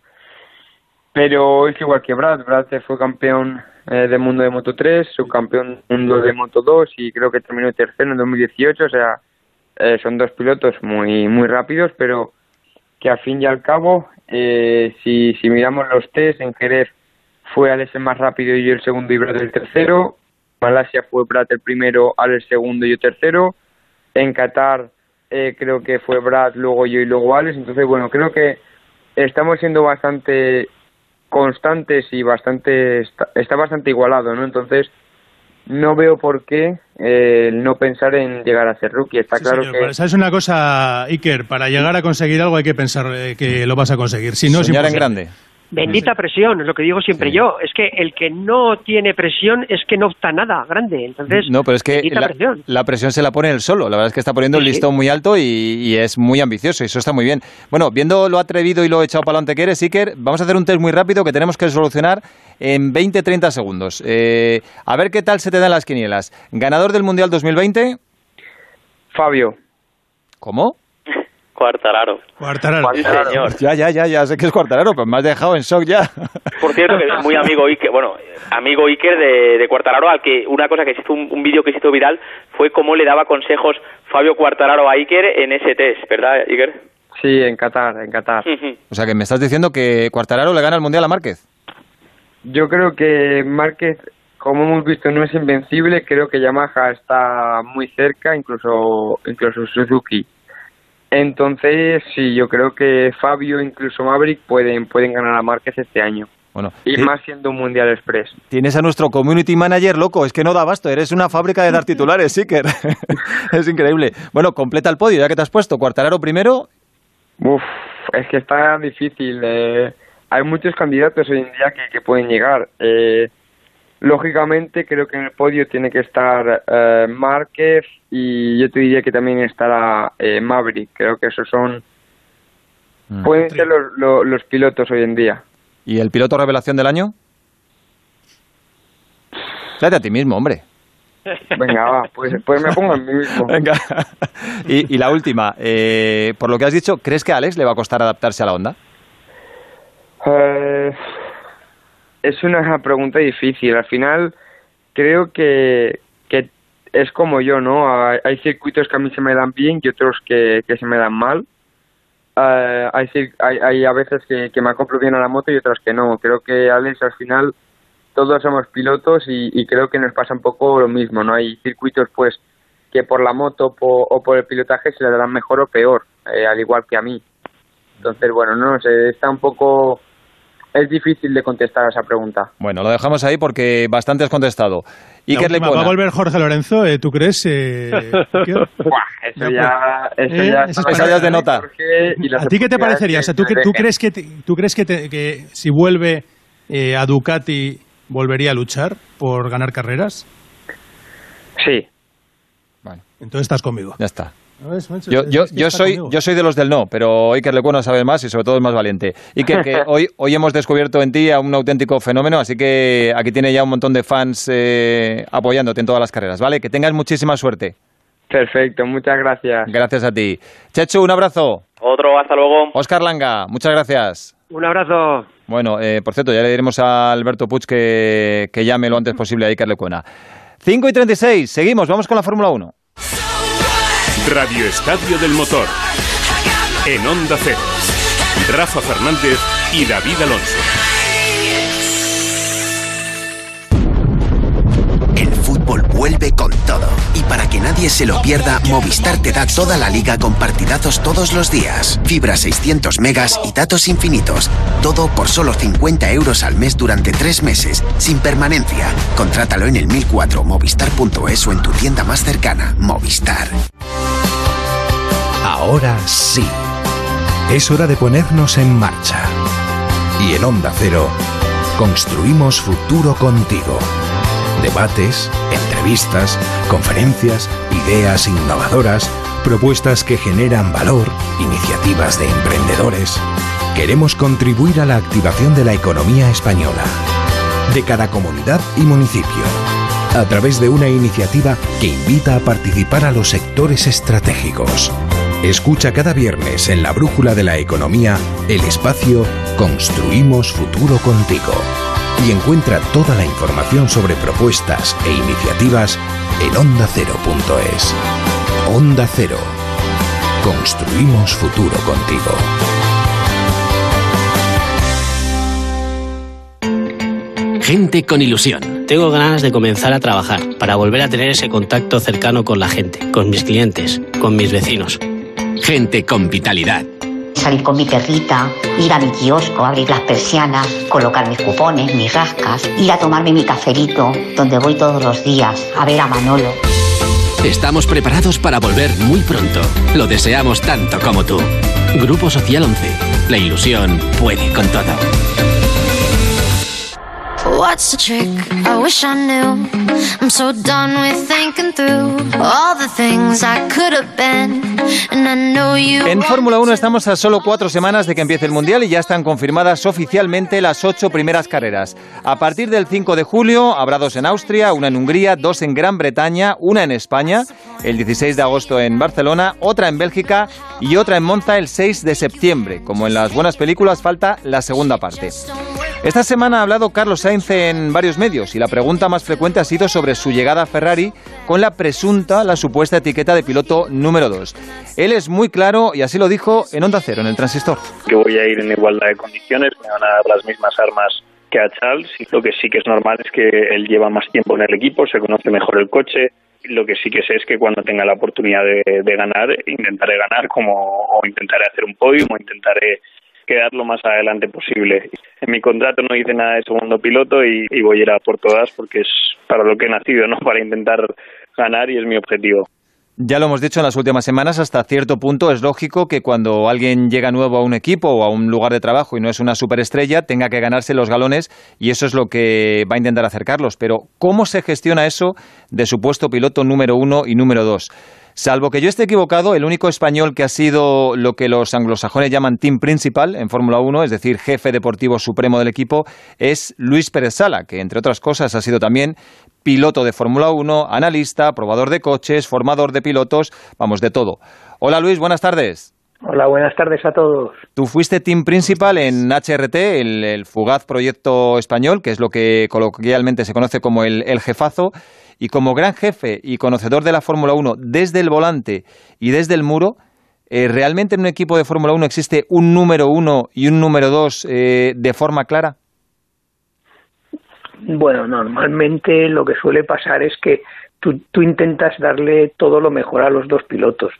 pero es igual que Brad. Brad fue campeón eh, del mundo de Moto 3, subcampeón del mundo de Moto 2 y creo que terminó tercero en 2018, o sea eh, son dos pilotos muy muy rápidos, pero que al fin y al cabo, eh, si, si miramos los test, en Jerez fue Alex el más rápido y yo el segundo y Brad el tercero. Malasia fue Brad el primero, Alex el segundo y yo tercero. En Qatar eh, creo que fue Brad, luego yo y luego Alex. Entonces, bueno, creo que estamos siendo bastante constantes y bastante está bastante igualado, ¿no? Entonces, no veo por qué eh, no pensar en llegar a ser rookie. Está claro que. ¿Sabes una cosa, Iker? Para llegar a conseguir algo hay que pensar eh, que lo vas a conseguir. Si no, Soñar en grande. Bendita presión, es lo que digo siempre yo. Es que el que no tiene presión es que no está nada grande. Entonces, no, pero es que la presión. se la pone él solo. La verdad es que está poniendo el listón muy alto y, es muy ambicioso. Y eso está muy bien. Bueno, viendo lo atrevido y lo echado para adelante que eres, Iker, vamos a hacer un test muy rápido que tenemos que solucionar en 20-30 segundos. Eh, a ver qué tal se te dan las quinielas. ¿Ganador del Mundial 2020? Fabio. ¿Cómo? Cuartararo. Cuartararo. señor. Ya, ya, ya, ya sé que es Cuartararo, pero me has dejado en shock ya. Por cierto, que es muy amigo Iker, bueno, amigo Iker de, de Cuartararo, al que una cosa que se hizo, un, vídeo que se hizo viral, fue cómo le daba consejos Fabio Cuartararo a Iker en ese test, ¿verdad, Iker? Sí, en Qatar, en Qatar. o sea, que me estás diciendo que Cuartararo le gana el Mundial a Márquez. Yo creo que Márquez, como hemos visto, no es invencible, creo que Yamaha está muy cerca, incluso, incluso Suzuki. Entonces, sí, yo creo que Fabio, incluso Maverick, pueden, pueden ganar a Márquez este año. Bueno, y más siendo un Mundial Express. Tienes a nuestro community manager loco, es que no da basto, eres una fábrica de dar titulares, Siker. es increíble. Bueno, completa el podio, ya que te has puesto. Cuartararo primero. Uf, es que está difícil. Eh. hay muchos candidatos hoy en día que, que pueden llegar. Eh, lógicamente creo que en el podio tiene que estar eh, Márquez y yo te diría que también estará eh, Maverick. Creo que esos son Mm. pueden ser los, los, los pilotos hoy en día. ¿Y el piloto revelación del año? Fíjate a ti mismo, hombre. Venga, va, pues, pues me pongo en mí mismo. Venga. y, y la última, eh, por lo que has dicho, ¿crees que a Alex le va a costar adaptarse a la onda? Eh, es una pregunta difícil. Al final, creo que, que es como yo, ¿no? Hay, circuitos que a mí se me dan bien y otros que, que se me dan mal. Eh, hay, hay, hay a veces que, que me acoplo bien a la moto y otras que no. Creo que Alex, al final, todos somos pilotos y, creo que nos pasa un poco lo mismo, ¿no? Hay circuitos, pues, que por la moto o por el pilotaje se le darán mejor o peor, eh, al igual que a mí. Entonces, bueno, no sé, está un poco... Es difícil de contestar a esa pregunta. Bueno, lo dejamos ahí porque bastante has contestado. Iker última, ¿Va a volver Jorge Lorenzo? eh, ¿Tú crees? eh? Buah, eso Ya, ya... Eso ¿Eh? ya, Eso para- en de nota. Jorge y ¿A ti qué te parecería? O sea, ¿tú, que tú crees que, te- tú crees que, te- que si vuelve eh, a Ducati volvería a luchar por ganar carreras? Sí, Entonces estás conmigo. Ya está. Yo, yo, yo soy, yo soy de los del no, pero Iker Lecuona sabe más y sobre todo es más valiente. Iker, que hoy, hoy hemos descubierto en ti a un auténtico fenómeno, así que aquí tiene ya un montón de fans eh, apoyándote en todas las carreras, ¿vale? Que tengas muchísima suerte. perfecto, muchas gracias. Gracias a ti. Chechu, un abrazo. Otro, hasta luego. Oscar Langa, muchas gracias. Un abrazo. Bueno, eh, por cierto, ya le diremos a Alberto Puig que, que llame lo antes posible a Iker Lecuona. 5 y 36, seguimos, vamos con la Fórmula 1. Radio Estadio del Motor. En Onda Cero. Rafa Fernández y David Alonso. El fútbol vuelve con todo. Y para que nadie se lo pierda, Movistar te da toda la liga con partidazos todos los días. Fibra 600 megas y datos infinitos. Todo por solo 50 euros al mes durante tres meses, sin permanencia. Contrátalo en el 1004 movistar.es o en tu tienda más cercana. Movistar. Ahora sí. Es hora de ponernos en marcha. Y en Onda Cero, construimos futuro contigo. Debates, entrevistas, conferencias, ideas innovadoras, propuestas que generan valor, iniciativas de emprendedores. Queremos contribuir a la activación de la economía española, de cada comunidad y municipio, a través de una iniciativa que invita a participar a los sectores estratégicos. Escucha cada viernes en la Brújula de la Economía el espacio Construimos Futuro Contigo y encuentra toda la información sobre propuestas e iniciativas en ondacero.es. Onda Cero. Construimos futuro contigo. Gente con ilusión. Tengo ganas de comenzar a trabajar para volver a tener ese contacto cercano con la gente, con mis clientes, con mis vecinos. Gente con vitalidad. Salir con mi perrita, ir a mi kiosco, abrir las persianas, colocar mis cupones, mis rascas, ir a tomarme mi cafelito, donde voy todos los días, a ver a Manolo. Estamos preparados para volver muy pronto. Lo deseamos tanto como tú. Grupo Social 11. La ilusión puede con todo. What's the trick? I wish I knew. I'm so done with thinking through all the things I could have been. And I know you. En Fórmula me 1 to. estamos a solo cuatro semanas de que empiece el Mundial y ya están confirmadas oficialmente las ocho primeras carreras. A partir del 5 de julio habrá dos en Austria, una en Hungría, dos en Gran Bretaña, una en España, el 16 de agosto en Barcelona, otra en Bélgica y otra en Monza el 6 de septiembre. Como en las buenas películas, falta la segunda parte. Esta semana ha hablado Carlos Sainz en varios medios y la pregunta más frecuente ha sido sobre su llegada a Ferrari con la presunta, la supuesta etiqueta de piloto número 2. Él es muy claro y así lo dijo en Onda Cero, en el transistor. que voy a ir en igualdad de condiciones, me van a dar las mismas armas que a Charles. Lo que sí que es normal es que él lleva más tiempo en el equipo, se conoce mejor el coche. Lo que sí que sé es que cuando tenga la oportunidad de, ganar, intentaré ganar como o intentaré hacer un podio o intentaré quedar lo más adelante posible. En mi contrato no hice nada de segundo piloto y, voy a ir a por todas porque es para lo que he nacido, ¿no? Para intentar ganar y es mi objetivo. Ya lo hemos dicho en las últimas semanas, hasta cierto punto es lógico que cuando alguien llega nuevo a un equipo o a un lugar de trabajo y no es una superestrella, tenga que ganarse los galones y eso es lo que va a intentar acercarlos. Pero, ¿cómo se gestiona eso de supuesto piloto número uno y número dos? Salvo que yo esté equivocado, el único español que ha sido lo que los anglosajones llaman team principal en Fórmula 1, es decir, jefe deportivo supremo del equipo, es Luis Pérez Sala, que entre otras cosas ha sido también piloto de Fórmula 1, analista, probador de coches, formador de pilotos, vamos, de todo. Hola Luis, buenas tardes. Hola, buenas tardes a todos. Tú fuiste team principal en HRT, el, fugaz proyecto español, que es lo que coloquialmente se conoce como el, el jefazo, y como gran jefe y conocedor de la Fórmula 1 desde el volante y desde el muro, eh, ¿realmente en un equipo de Fórmula 1 existe un número uno y un número dos eh, de forma clara? Bueno, normalmente lo que suele pasar es que tú, tú, intentas darle todo lo mejor a los dos pilotos.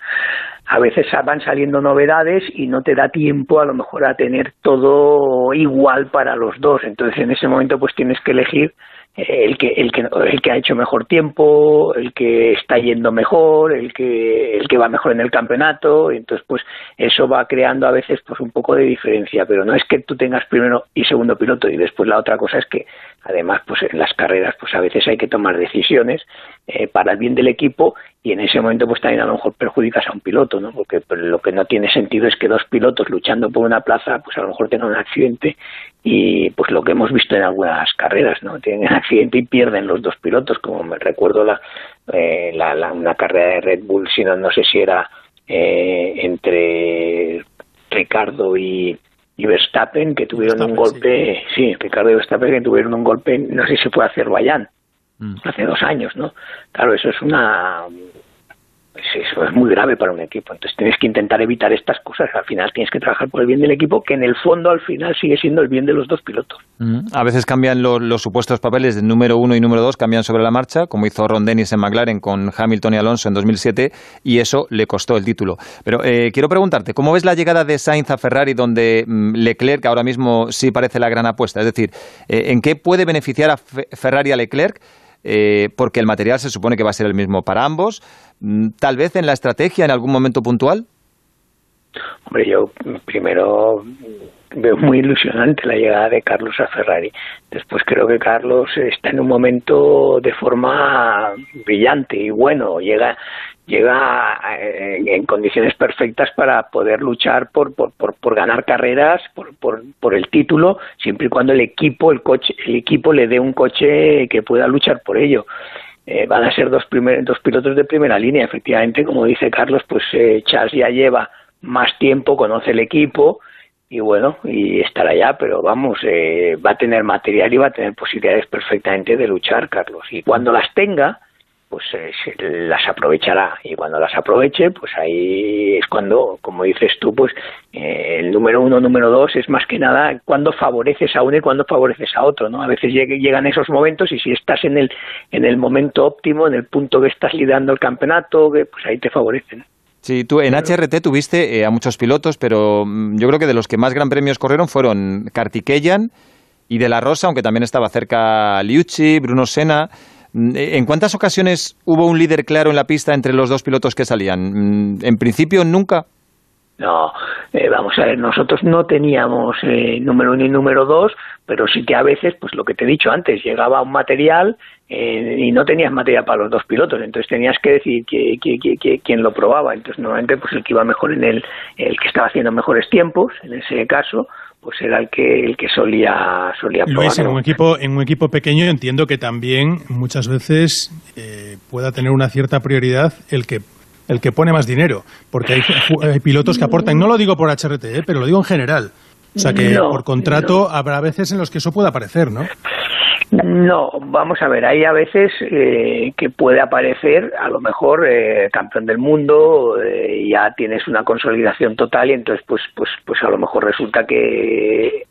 A veces van saliendo novedades y no te da tiempo a lo mejor a tener todo igual para los dos. Entonces en ese momento pues tienes que elegir el que el que el que ha hecho mejor tiempo el que está yendo mejor el que el que va mejor en el campeonato entonces pues eso va creando a veces pues un poco de diferencia pero no es que tú tengas primero y segundo piloto y después la otra cosa es que además pues en las carreras pues a veces hay que tomar decisiones eh, para el bien del equipo y en ese momento pues también a lo mejor perjudicas a un piloto no porque pues, lo que no tiene sentido es que dos pilotos luchando por una plaza pues a lo mejor tengan un accidente y pues lo que hemos visto en algunas carreras no tienen accidente y pierden los dos pilotos como me recuerdo la, eh, la, una carrera de Red Bull si no no sé si era eh, entre Ricardo y y Verstappen que tuvieron un golpe, sí. Ricardo y Verstappen que tuvieron un golpe, no sé si fue hacer Bayán, mm. hace dos años, ¿no? Claro, eso es una eso es muy grave para un equipo. Entonces tienes que intentar evitar estas cosas. Al final tienes que trabajar por el bien del equipo, que en el fondo al final sigue siendo el bien de los dos pilotos. A veces cambian los supuestos papeles de número uno y número dos, cambian sobre la marcha, como hizo Ron Dennis en McLaren con Hamilton y Alonso en 2007, y eso le costó el título. Pero eh, quiero preguntarte, ¿cómo ves la llegada de Sainz a Ferrari, donde mm, Leclerc ahora mismo sí parece la gran apuesta? Es decir, eh, ¿en qué puede beneficiar a Ferrari a Leclerc? Eh, porque el material se supone que va a ser el mismo para ambos. Mm, tal vez en la estrategia, en algún momento puntual. Hombre, yo primero veo muy ilusionante la llegada de Carlos a Ferrari. Después creo que Carlos está en un momento de forma brillante y bueno, llega llega eh, en condiciones perfectas para poder luchar por, por, por, ganar carreras, por, por, por, el título, siempre y cuando el equipo, el coche, el equipo le dé un coche que pueda luchar por ello. Eh, van a ser dos, primer, dos pilotos de primera línea, efectivamente, como dice Carlos, pues eh, Charles ya lleva más tiempo, conoce el equipo y bueno, y estará allá, pero vamos, eh, va a tener material y va a tener posibilidades perfectamente de luchar, Carlos. Y cuando las tenga, pues eh, las aprovechará. Y cuando las aproveche pues ahí es cuando como dices tú pues eh, el número uno número dos es más que nada cuando favoreces a uno y cuando favoreces a otro no a veces llegan esos momentos y si estás en el en el momento óptimo en el punto que estás liderando el campeonato pues ahí te favorecen Sí, tú en HRT tuviste eh, a muchos pilotos, pero mm, yo creo que de los que más gran premios corrieron fueron Kartikeyan y De La Rosa, aunque también estaba cerca Liucci, Bruno Senna. Mm, ¿En cuántas ocasiones hubo un líder claro en la pista entre los dos pilotos que salían? Mm, en principio, nunca. No, eh, vamos a ver, nosotros no teníamos eh, número uno y número dos, pero sí que a veces, pues lo que te he dicho antes, llegaba un material eh, y no tenías material para los dos pilotos, entonces tenías que decir que, quién lo probaba. Entonces, normalmente, pues el que iba mejor en el, el que estaba haciendo mejores tiempos, en ese caso, pues era el que el que solía solía probar. Luis, en un equipo en un equipo pequeño entiendo que también muchas veces eh, pueda tener una cierta prioridad el que el que pone más dinero, porque hay, pilotos que aportan, no lo digo por HRT, eh, pero lo digo en general. O sea que por contrato habrá veces en los que eso puede aparecer, ¿no? No, vamos a ver, hay a veces eh, que puede aparecer, a lo mejor eh, campeón del mundo, eh, ya tienes una consolidación total y entonces pues pues pues a lo mejor resulta que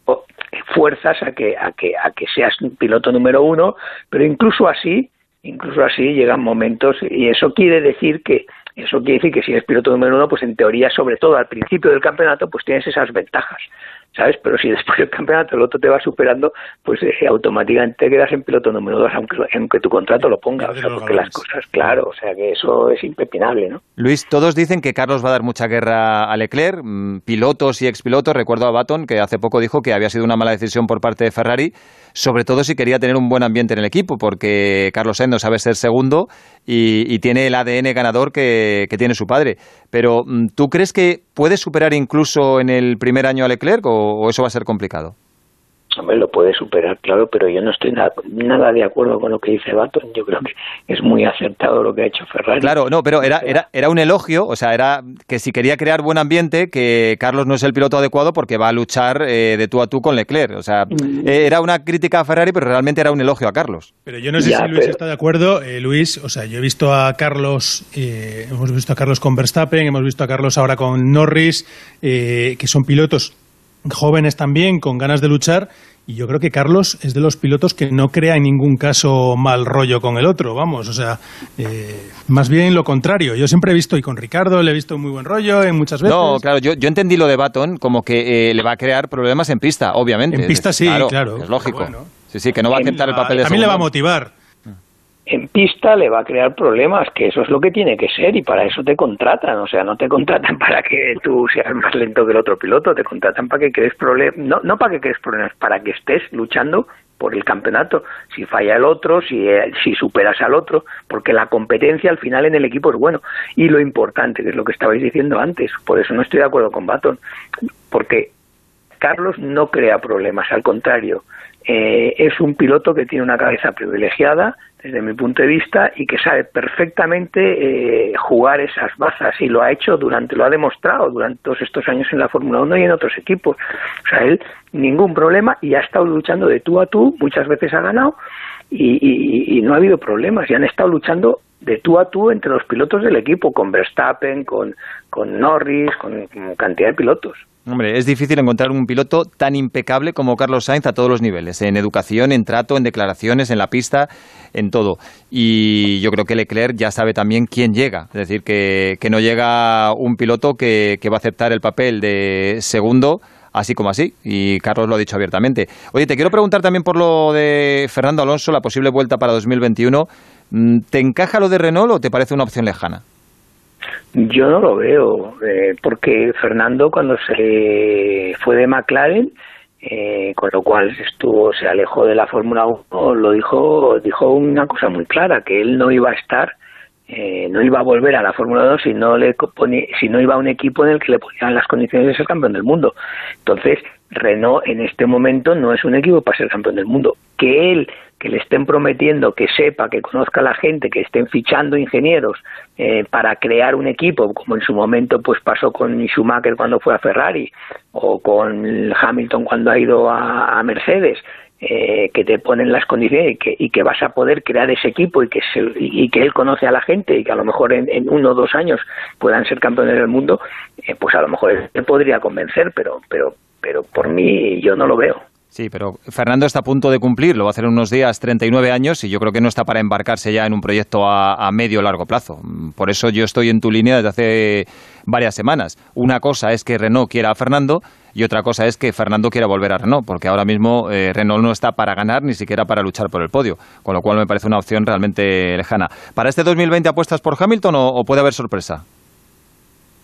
fuerzas a que a que a que seas piloto número uno, pero incluso así, incluso así llegan momentos y eso quiere decir que eso quiere decir que si eres piloto número uno, pues en teoría, sobre todo al principio del campeonato, pues tienes esas ventajas ¿sabes? Pero si después del campeonato el otro te va superando, pues eh, automáticamente te quedas en piloto número dos, aunque, aunque tu contrato lo ponga, o sea, porque las cosas, claro, o sea que eso es impepinable, ¿no? Luis, todos dicen que Carlos va a dar mucha guerra a Leclerc, mm, pilotos y expilotos, recuerdo a Baton que hace poco dijo que había sido una mala decisión por parte de Ferrari, sobre todo si quería tener un buen ambiente en el equipo, porque Carlos no sabe ser segundo y, tiene el ADN ganador que, tiene su padre. Pero, mm, ¿tú crees que puede superar incluso en el primer año a Leclerc o eso va a ser complicado? Hombre, lo puede superar, claro, pero yo no estoy nada, de acuerdo con lo que dice Baton. Yo creo que es muy acertado lo que ha hecho Ferrari. Claro, no, pero era, era, era un elogio, o sea, era que si quería crear buen ambiente, que Carlos no es el piloto adecuado porque va a luchar eh, de tú a tú con Leclerc. O sea, mm. eh, era una crítica a Ferrari, pero realmente era un elogio a Carlos. Pero yo no sé si Luis está de acuerdo. Eh, Luis, o sea, yo he visto a Carlos, hemos visto a Carlos con Verstappen, hemos visto a Carlos ahora con Norris, que son pilotos jóvenes también, con ganas de luchar. Y yo creo que Carlos es de los pilotos que no crea en ningún caso mal rollo con el otro, vamos, o sea, eh, más bien lo contrario. Yo siempre he visto, y con Ricardo le he visto muy buen rollo en muchas veces. No, claro, yo, yo entendí lo de Baton como que eh, le va a crear problemas en pista, obviamente. En pista sí, claro. Es lógico. Sí, sí, que no va a aceptar el papel de También le va a motivar en pista le va a crear problemas, que eso es lo que tiene que ser y para eso te contratan, o sea, no te contratan para que tú seas más lento que el otro piloto, te contratan para que crees problemas, no, no para que crees problemas, para que estés luchando por el campeonato, si falla el otro, si, eh, si superas al otro, porque la competencia al final en el equipo es bueno. Y lo importante, que es lo que estabais diciendo antes, por eso no estoy de acuerdo con Baton, porque Carlos no crea problemas, al contrario, eh, es un piloto que tiene una cabeza privilegiada, desde mi punto de vista, y que sabe perfectamente eh, jugar esas bazas, y lo ha hecho durante, lo ha demostrado durante todos estos años en la Fórmula 1 y en otros equipos. O sea, él ningún problema y ha estado luchando de tú a tú, muchas veces ha ganado, y, no ha habido problemas, y han estado luchando de tú a tú entre los pilotos del equipo, con Verstappen, con, con Norris, con cantidad de pilotos. Hombre, es difícil encontrar un piloto tan impecable como Carlos Sainz a todos los niveles, en educación, en trato, en declaraciones, en la pista, en todo. Y yo creo que Leclerc ya sabe también quién llega, es decir, que, no llega un piloto que, va a aceptar el papel de segundo así como así, y Carlos lo ha dicho abiertamente. Oye, te quiero preguntar también por lo de Fernando Alonso, la posible vuelta para 2021. Mm, ¿Te encaja lo de Renault o te parece una opción lejana? Yo no lo veo, eh, porque Fernando cuando se fue de McLaren, eh, con lo cual estuvo, se alejó de la Fórmula 1, lo dijo, dijo una cosa muy clara, que él no iba a estar, eh, no iba a volver a la Fórmula 2 si no, le si no iba a un equipo en el que le ponían las condiciones de ser campeón del mundo. Entonces, Renault en este momento no es un equipo para ser campeón del mundo. Que él que le estén prometiendo que sepa, que conozca a la gente, que estén fichando ingenieros eh, para crear un equipo, como en su momento pues pasó con Schumacher cuando fue a Ferrari o con Hamilton cuando ha ido a, Mercedes, eh, que te ponen las condiciones y que, y que, vas a poder crear ese equipo y que, y que él conoce a la gente y que a lo mejor en, uno o dos años puedan ser campeones del mundo, eh, pues a lo mejor te podría convencer, pero, pero, pero por mí yo no lo veo. Sí, pero Fernando está a punto de cumplir, lo va a hacer unos días, 39 años, y yo creo que no está para embarcarse ya en un proyecto a, medio o largo plazo. Por eso yo estoy en tu línea desde hace varias semanas. Una cosa es que Renault quiera a Fernando y otra cosa es que Fernando quiera volver a Renault, porque ahora mismo eh, Renault no está para ganar ni siquiera para luchar por el podio, con lo cual me parece una opción realmente lejana. ¿Para este 2020 apuestas por Hamilton o puede haber sorpresa?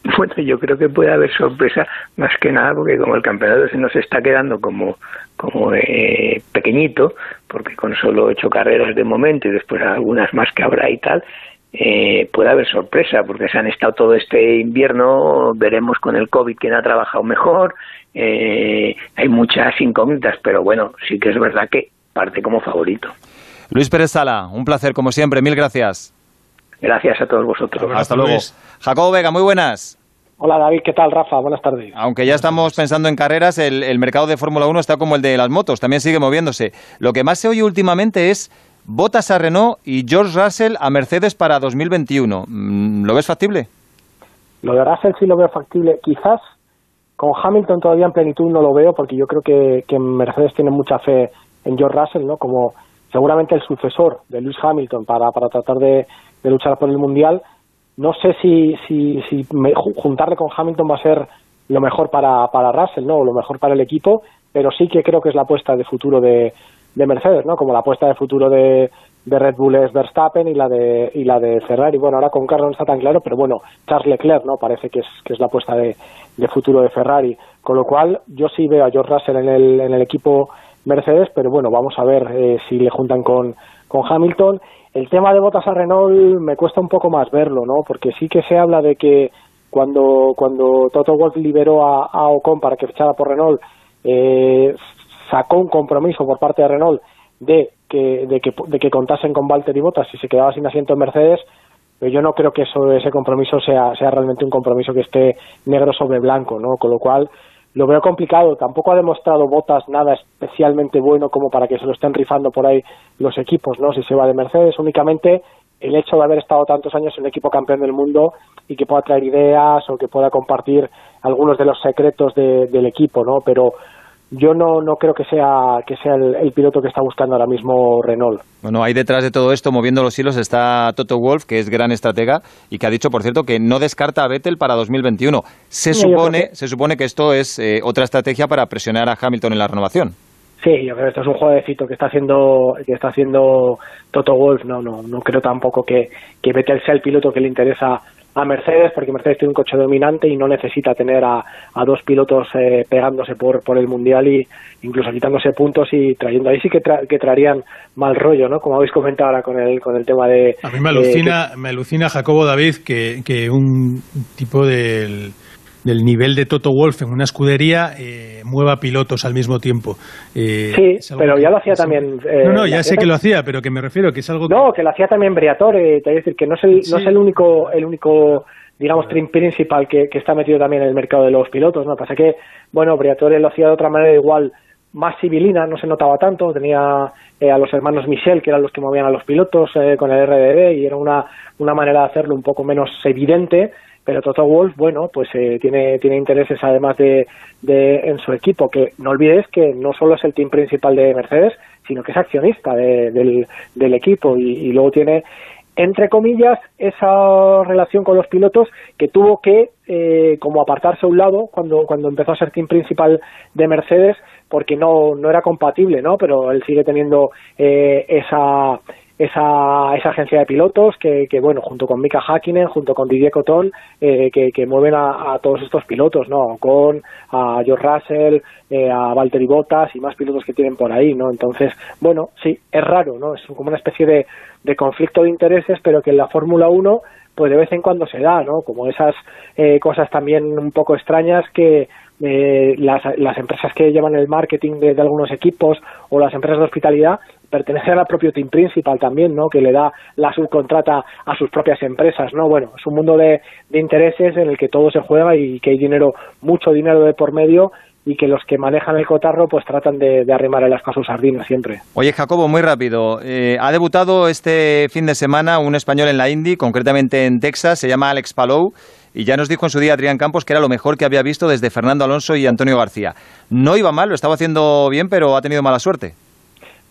Bueno, yo creo que puede haber sorpresa más que nada porque como el campeonato se nos está quedando como, como eh, pequeñito, porque con solo ocho carreras de momento y después algunas más que habrá y tal, eh, puede haber sorpresa porque se han estado todo este invierno, veremos con el COVID quién ha trabajado mejor, eh, hay muchas incógnitas, pero bueno, sí que es verdad que parte como favorito. Luis Pérez Sala, un placer como siempre, mil gracias. Gracias a todos vosotros. Hasta luego. Jacobo Vega, muy buenas. Hola David, ¿qué tal Rafa? Buenas tardes. Aunque ya estamos pensando en carreras, el, mercado de Fórmula 1 está como el de las motos, también sigue moviéndose. Lo que más se oye últimamente es botas a Renault y George Russell a Mercedes para 2021. Mm, ¿Lo ves factible? Lo de Russell sí lo veo factible. Quizás con Hamilton todavía en plenitud no lo veo porque yo creo que, que Mercedes tiene mucha fe en George Russell, ¿no? Como seguramente el sucesor de Lewis Hamilton para, para tratar de, luchar por el Mundial. No sé si, si, si juntarle con Hamilton va a ser lo mejor para, para Russell, ¿no? O lo mejor para el equipo, pero sí que creo que es la apuesta de futuro de, de Mercedes, ¿no? Como la apuesta de futuro de, de Red Bull es Verstappen y la de y la de Ferrari. Bueno, ahora con Carlos no está tan claro, pero bueno, Charles Leclerc, ¿no? Parece que es, que es la apuesta de, de futuro de Ferrari. Con lo cual, yo sí veo a George Russell en el, en el equipo Mercedes, pero bueno, vamos a ver eh, si le juntan con, con Hamilton. El tema de botas a Renault me cuesta un poco más verlo, ¿no? Porque sí que se habla de que cuando, cuando Toto Wolff liberó a, a Ocon para que fichara por Renault, eh, sacó un compromiso por parte de Renault de que, de que, de que contasen con Valtteri Bottas si se quedaba sin asiento en Mercedes, pero yo no creo que eso, ese compromiso sea, sea realmente un compromiso que esté negro sobre blanco, ¿no? Con lo cual lo veo complicado. Tampoco ha demostrado Bottas nada especialmente bueno como para que se lo estén rifando por ahí los equipos, ¿no? Si se va de Mercedes, únicamente el hecho de haber estado tantos años en un equipo campeón del mundo y que pueda traer ideas o que pueda compartir algunos de los secretos del equipo, ¿no? Pero yo no, no creo que sea, que sea el, piloto que está buscando ahora mismo Renault. Bueno, ahí detrás de todo esto, moviendo los hilos, está Toto Wolf, que es gran estratega y que ha dicho, por cierto, que no descarta a Vettel para 2021. Se, supone, que... se supone que esto es eh, otra estrategia para presionar a Hamilton en la renovación. Sí, yo creo que esto es un jueguecito que está haciendo que está haciendo Toto Wolf. No, no, no creo tampoco que, que Vettel sea el piloto que le interesa a Mercedes, porque Mercedes tiene un coche dominante y no necesita tener a, a dos pilotos eh, pegándose por, por el Mundial y incluso quitándose puntos y trayendo. Ahí sí que, que traerían mal rollo, ¿no? Como habéis comentado ahora con el, con el tema de... A mí me alucina, me alucina Jacobo David que, que un tipo del del nivel de Toto Wolf en una escudería eh, mueva pilotos al mismo tiempo. Eh, sí, pero ya lo hacía también. Eh, no, no, ya sé que lo hacía, pero que me refiero que es algo. No, que lo hacía también Briatore, es decir, que no es el, no es el único, el único digamos, trim principal que, que, está metido también en el mercado de los pilotos, ¿no? Pasa que, bueno, Briatore lo hacía de otra manera igual más civilina, no se notaba tanto, tenía a los hermanos Michel, que eran los que movían a los pilotos con el RDB, y era una, una manera de hacerlo un poco menos evidente, pero Toto Wolf, bueno, pues eh, tiene, tiene intereses además de, de, en su equipo, que no olvides que no solo es el team principal de Mercedes, sino que es accionista de, del, del, equipo y, y, luego tiene, entre comillas, esa relación con los pilotos que tuvo que eh, como apartarse a un lado cuando, cuando empezó a ser team principal de Mercedes porque no, no era compatible, ¿no? Pero él sigue teniendo eh, esa esa, esa agencia de pilotos que, que, bueno, junto con Mika Hakkinen, junto con Didier Cotton, eh, que, que, mueven a, a, todos estos pilotos, ¿no? Con a George Russell, eh, a Valtteri Bottas y más pilotos que tienen por ahí, ¿no? Entonces, bueno, sí, es raro, ¿no? Es como una especie de, de conflicto de intereses, pero que en la Fórmula 1 pues de vez en cuando se da, ¿no? Como esas eh, cosas también un poco extrañas que eh, las, las empresas que llevan el marketing de, algunos equipos o las empresas de hospitalidad pertenecen al propio team principal también, ¿no? Que le da la subcontrata a sus propias empresas, ¿no? Bueno, es un mundo de, intereses en el que todo se juega y que hay dinero, mucho dinero de por medio y que los que manejan el cotarro pues tratan de, de arrimar el asco a sus sardinas siempre. Oye, Jacobo, muy rápido. Eh, ha debutado este fin de semana un español en la Indy, concretamente en Texas, se llama Alex Palou, y ya nos dijo en su día Adrián Campos que era lo mejor que había visto desde Fernando Alonso y Antonio García. No iba mal, lo estaba haciendo bien, pero ha tenido mala suerte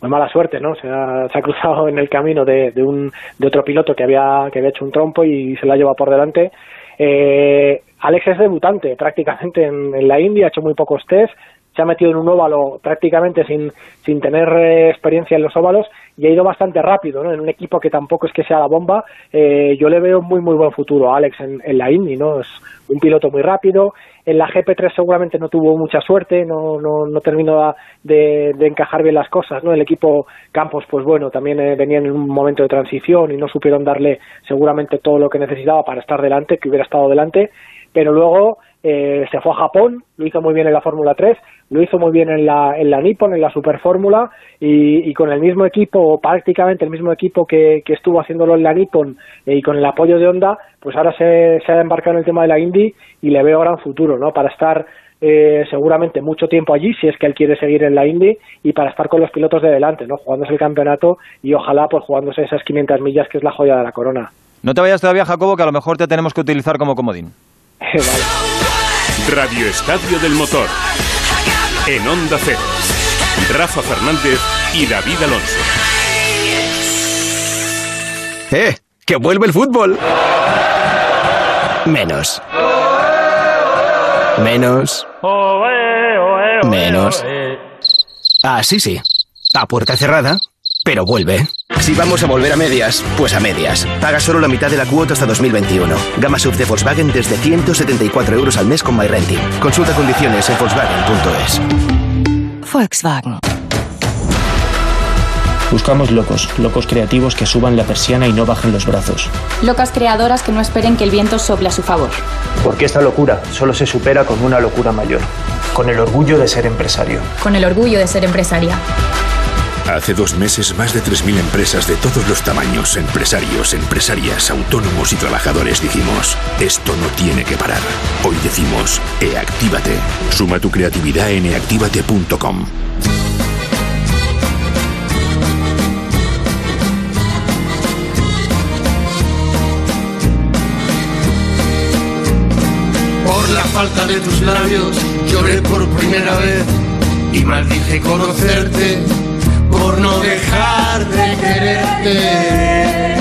muy mala suerte, ¿no? Se ha, ha cruzado en el camino de, un, de otro piloto que había, que había hecho un trompo y se la lleva por delante. Eh, Alex es debutante prácticamente en, en la India, ha hecho muy pocos test, se ha metido en un óvalo prácticamente sin, sin tener eh, experiencia en los óvalos y ha ido bastante rápido, ¿no? En un equipo que tampoco es que sea la bomba, eh, yo le veo muy muy buen futuro a Alex en, la Indy, ¿no? Es un piloto muy rápido, en la GP3 seguramente no tuvo mucha suerte, no, no, no terminó de, encajar bien las cosas, ¿no? El equipo Campos, pues bueno, también eh, venía en un momento de transición y no supieron darle seguramente todo lo que necesitaba para estar delante, que hubiera estado delante, pero luego eh, se fue a Japón, lo hizo muy bien en la Fórmula 3, lo hizo muy bien en la, en la Nippon, en la Super Fórmula, y, con el mismo equipo, o prácticamente el mismo equipo que, que estuvo haciéndolo en la Nippon eh, y con el apoyo de Honda, pues ahora se, se, ha embarcado en el tema de la Indy y le veo gran futuro, ¿no? Para estar eh, seguramente mucho tiempo allí, si es que él quiere seguir en la Indy, y para estar con los pilotos de delante, ¿no? Jugándose el campeonato y ojalá pues jugándose esas 500 millas que es la joya de la corona. No te vayas todavía, Jacobo, que a lo mejor te tenemos que utilizar como comodín. vale. Radio Estadio del Motor. En Onda Cero. Rafa Fernández y David Alonso. ¡Eh! ¡Que vuelve el fútbol! Menos. Menos. Menos. Ah, sí, sí. A puerta cerrada, pero vuelve. Si vamos a volver a medias, pues a medias. Paga solo la mitad de la cuota hasta 2021. Gama sub de Volkswagen desde 174 euros al mes con MyRenting. Consulta condiciones en Volkswagen.es. Volkswagen. Buscamos locos, locos creativos que suban la persiana y no bajen los brazos. Locas creadoras que no esperen que el viento sople a su favor. Porque esta locura solo se supera con una locura mayor, con el orgullo de ser empresario. Con el orgullo de ser empresaria. Hace dos meses, más de 3.000 empresas de todos los tamaños, empresarios, empresarias, autónomos y trabajadores dijimos, esto no tiene que parar. Hoy decimos, eactívate. Suma tu creatividad en eactívate.com. Por la falta de tus labios lloré por primera vez y maldije conocerte no dejar de quererte.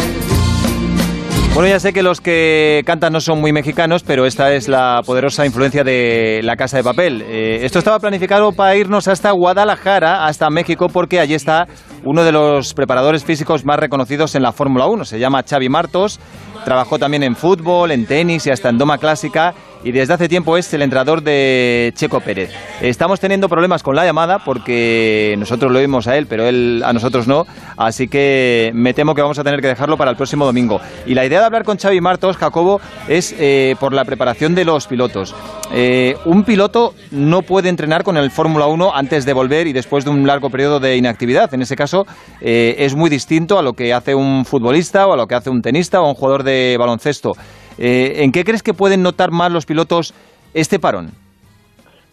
Bueno, ya sé que los que cantan no son muy mexicanos, pero esta es la poderosa influencia de La Casa de Papel. Eh, esto estaba planificado para irnos hasta Guadalajara, hasta México, porque allí está uno de los preparadores físicos más reconocidos en la Fórmula 1. Se llama Xavi Martos, trabajó también en fútbol, en tenis y hasta en doma clásica y desde hace tiempo es el entrenador de Checo Pérez. Estamos teniendo problemas con la llamada porque nosotros lo oímos a él, pero él a nosotros no, así que me temo que vamos a tener que dejarlo para el próximo domingo. Y la idea de hablar con Xavi Martos, Jacobo, es eh, por la preparación de los pilotos. Eh, un piloto no puede entrenar con el Fórmula 1 antes de volver y después de un largo periodo de inactividad. En ese caso eh, es muy distinto a lo que hace un futbolista o a lo que hace un tenista o un jugador de baloncesto. Eh, ¿En qué crees que pueden notar más los pilotos este parón?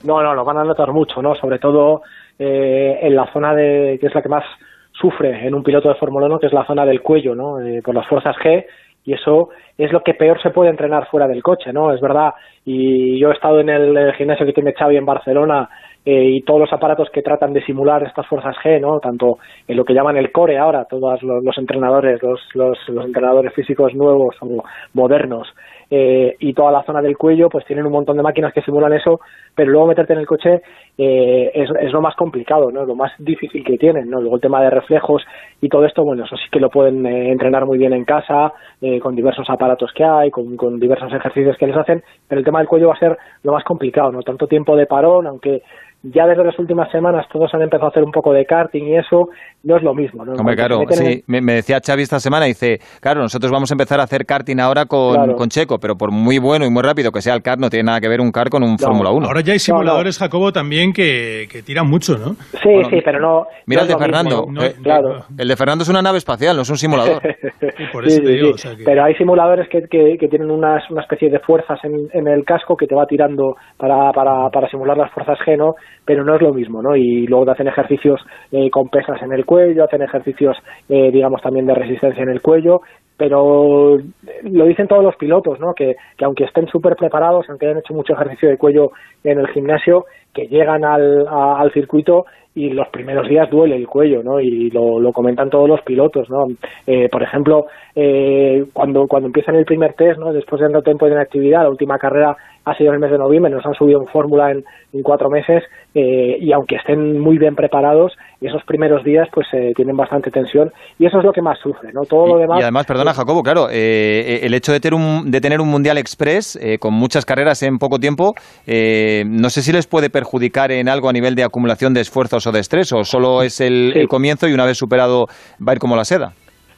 No, no, lo van a notar mucho, ¿no? Sobre todo eh, en la zona de que es la que más sufre en un piloto de Fórmula 1, que es la zona del cuello, ¿no? Eh, por las fuerzas G y eso es lo que peor se puede entrenar fuera del coche, ¿no? Es verdad. Y yo he estado en el gimnasio que tiene Xavi en Barcelona eh, y todos los aparatos que tratan de simular estas fuerzas G, ¿no? Tanto en lo que llaman el core ahora, todos los, los entrenadores, los, los, entrenadores físicos nuevos o modernos, eh, y toda la zona del cuello, pues tienen un montón de máquinas que simulan eso, pero luego meterte en el coche eh, es, es, lo más complicado, ¿no? Lo más difícil que tienen, ¿no? Luego el tema de reflejos y todo esto, bueno, eso sí que lo pueden eh, entrenar muy bien en casa, eh, con diversos aparatos que hay, con, con diversos ejercicios que les hacen, pero el tema del cuello va a ser lo más complicado, ¿no? Tanto tiempo de parón, aunque ya desde las últimas semanas todos han empezado a hacer un poco de karting y eso no es lo mismo. ¿no? Hombre, claro, sí, me, me, decía Xavi esta semana, dice, claro, nosotros vamos a empezar a hacer karting ahora con, claro. con Checo, pero por muy bueno y muy rápido que sea el kart, no tiene nada que ver un kart con un no. Fórmula 1. Ahora ya hay simuladores, no, Jacobo, también que, que, tiran mucho, ¿no? Sí, bueno, sí, pero no... Mira el de Fernando, eh, claro. el de Fernando es una nave espacial, no es un simulador. por eso sí, te digo, o sea que... Pero hay simuladores que, que, que tienen unas, una especie de fuerzas en, en, el casco que te va tirando para, para, para simular las fuerzas G, ¿no? Pero no es lo mismo, ¿no? Y luego te hacen ejercicios eh, con pesas en el cuello, hacen ejercicios, eh, digamos, también de resistencia en el cuello, pero lo dicen todos los pilotos, ¿no? Que, que aunque estén súper preparados, aunque hayan hecho mucho ejercicio de cuello en el gimnasio, que llegan al, a, al circuito y los primeros días duele el cuello, ¿no? Y lo, lo comentan todos los pilotos, ¿no? Eh, por ejemplo, eh, cuando, cuando empiezan el primer test, ¿no? Después de tanto tiempo de inactividad, la última carrera ha sido en el mes de noviembre, nos han subido en fórmula en, en, cuatro meses eh, y aunque estén muy bien preparados, esos primeros días pues eh, tienen bastante tensión y eso es lo que más sufre, ¿no? Todo y, lo demás... Y además, perdona Jacobo, claro, eh, el hecho de tener un, de tener un Mundial Express eh, con muchas carreras en poco tiempo, eh, no sé si les puede perjudicar en algo a nivel de acumulación de esfuerzos o de estrés o solo es el, sí. el comienzo y una vez superado va a ir como la seda.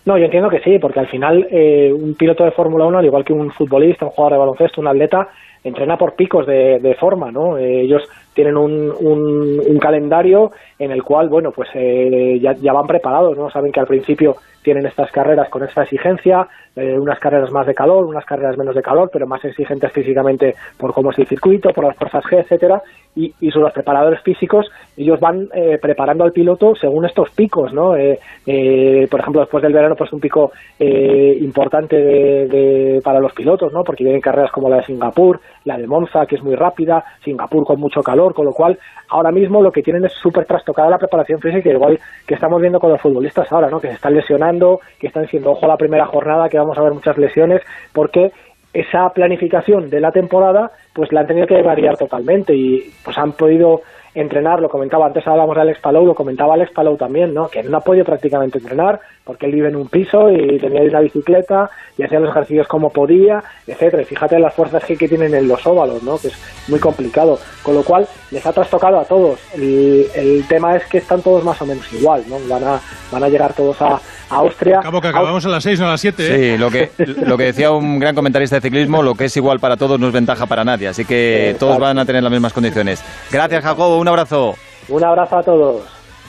No, yo entiendo que sí, porque al final eh, un piloto de Fórmula 1, al igual que un futbolista, un jugador de baloncesto, un atleta, entrena por picos de, de forma, ¿no? Eh, ellos tienen un, un, calendario en el cual, bueno, pues eh, ya, ya, van preparados, ¿no? Saben que al principio tienen estas carreras con esta exigencia, eh, unas carreras más de calor, unas carreras menos de calor, pero más exigentes físicamente por cómo es el circuito, por las fuerzas G, etcétera, y, y los preparadores físicos, ellos van eh, preparando al piloto según estos picos, ¿no? Por ejemplo, después del verano, pues un pico importante de, de, para los pilotos, ¿no? Porque vienen carreras como la de Singapur, la de Monza, que es muy rápida, Singapur con mucho calor, con lo cual ahora mismo lo que tienen es súper trastocada la preparación física, igual que estamos viendo con los futbolistas ahora, ¿no? Que se están lesionando, que están diciendo, ojo, la primera jornada, que vamos a ver muchas lesiones, porque esa planificación de la temporada pues la han tenido que variar totalmente y pues han podido entrenar, lo comentaba antes hablábamos de Alex Palou, lo comentaba Alex Palou también, ¿no? que no ha podido prácticamente entrenar porque él vive en un piso y tenía una bicicleta y hacía los ejercicios como podía, etcétera. Y fíjate las fuerzas que, que tienen en los óvalos, ¿no? que es muy complicado. Con lo cual les ha trastocado a todos. El, el tema es que están todos más o menos igual, ¿no? van, a, van a llegar todos a, a Austria. Acabo que acabamos a las 6 o a las 7. ¿eh? Sí, lo que, lo que decía un gran comentarista de ciclismo, lo que es igual para todos no es ventaja para nadie, así que todos van a tener las mismas condiciones. Gracias, Jacobo, un abrazo. Un abrazo a todos.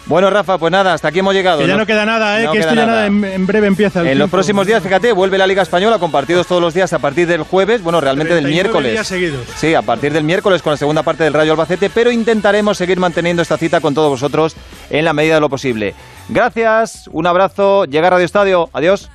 Bueno, Rafa, pues nada, hasta aquí hemos llegado. Que ya no, queda nada, ¿eh? que esto ya nada. En, en, breve empieza. El en tiempo. los próximos días, fíjate, vuelve la Liga Española con partidos todos los días a partir del jueves, bueno, realmente del miércoles. Días seguidos. Sí, a partir del miércoles con la segunda parte del Rayo Albacete, pero intentaremos seguir manteniendo esta cita con todos vosotros en la medida de lo posible. Gracias, un abrazo, llega a Radio Estadio, adiós.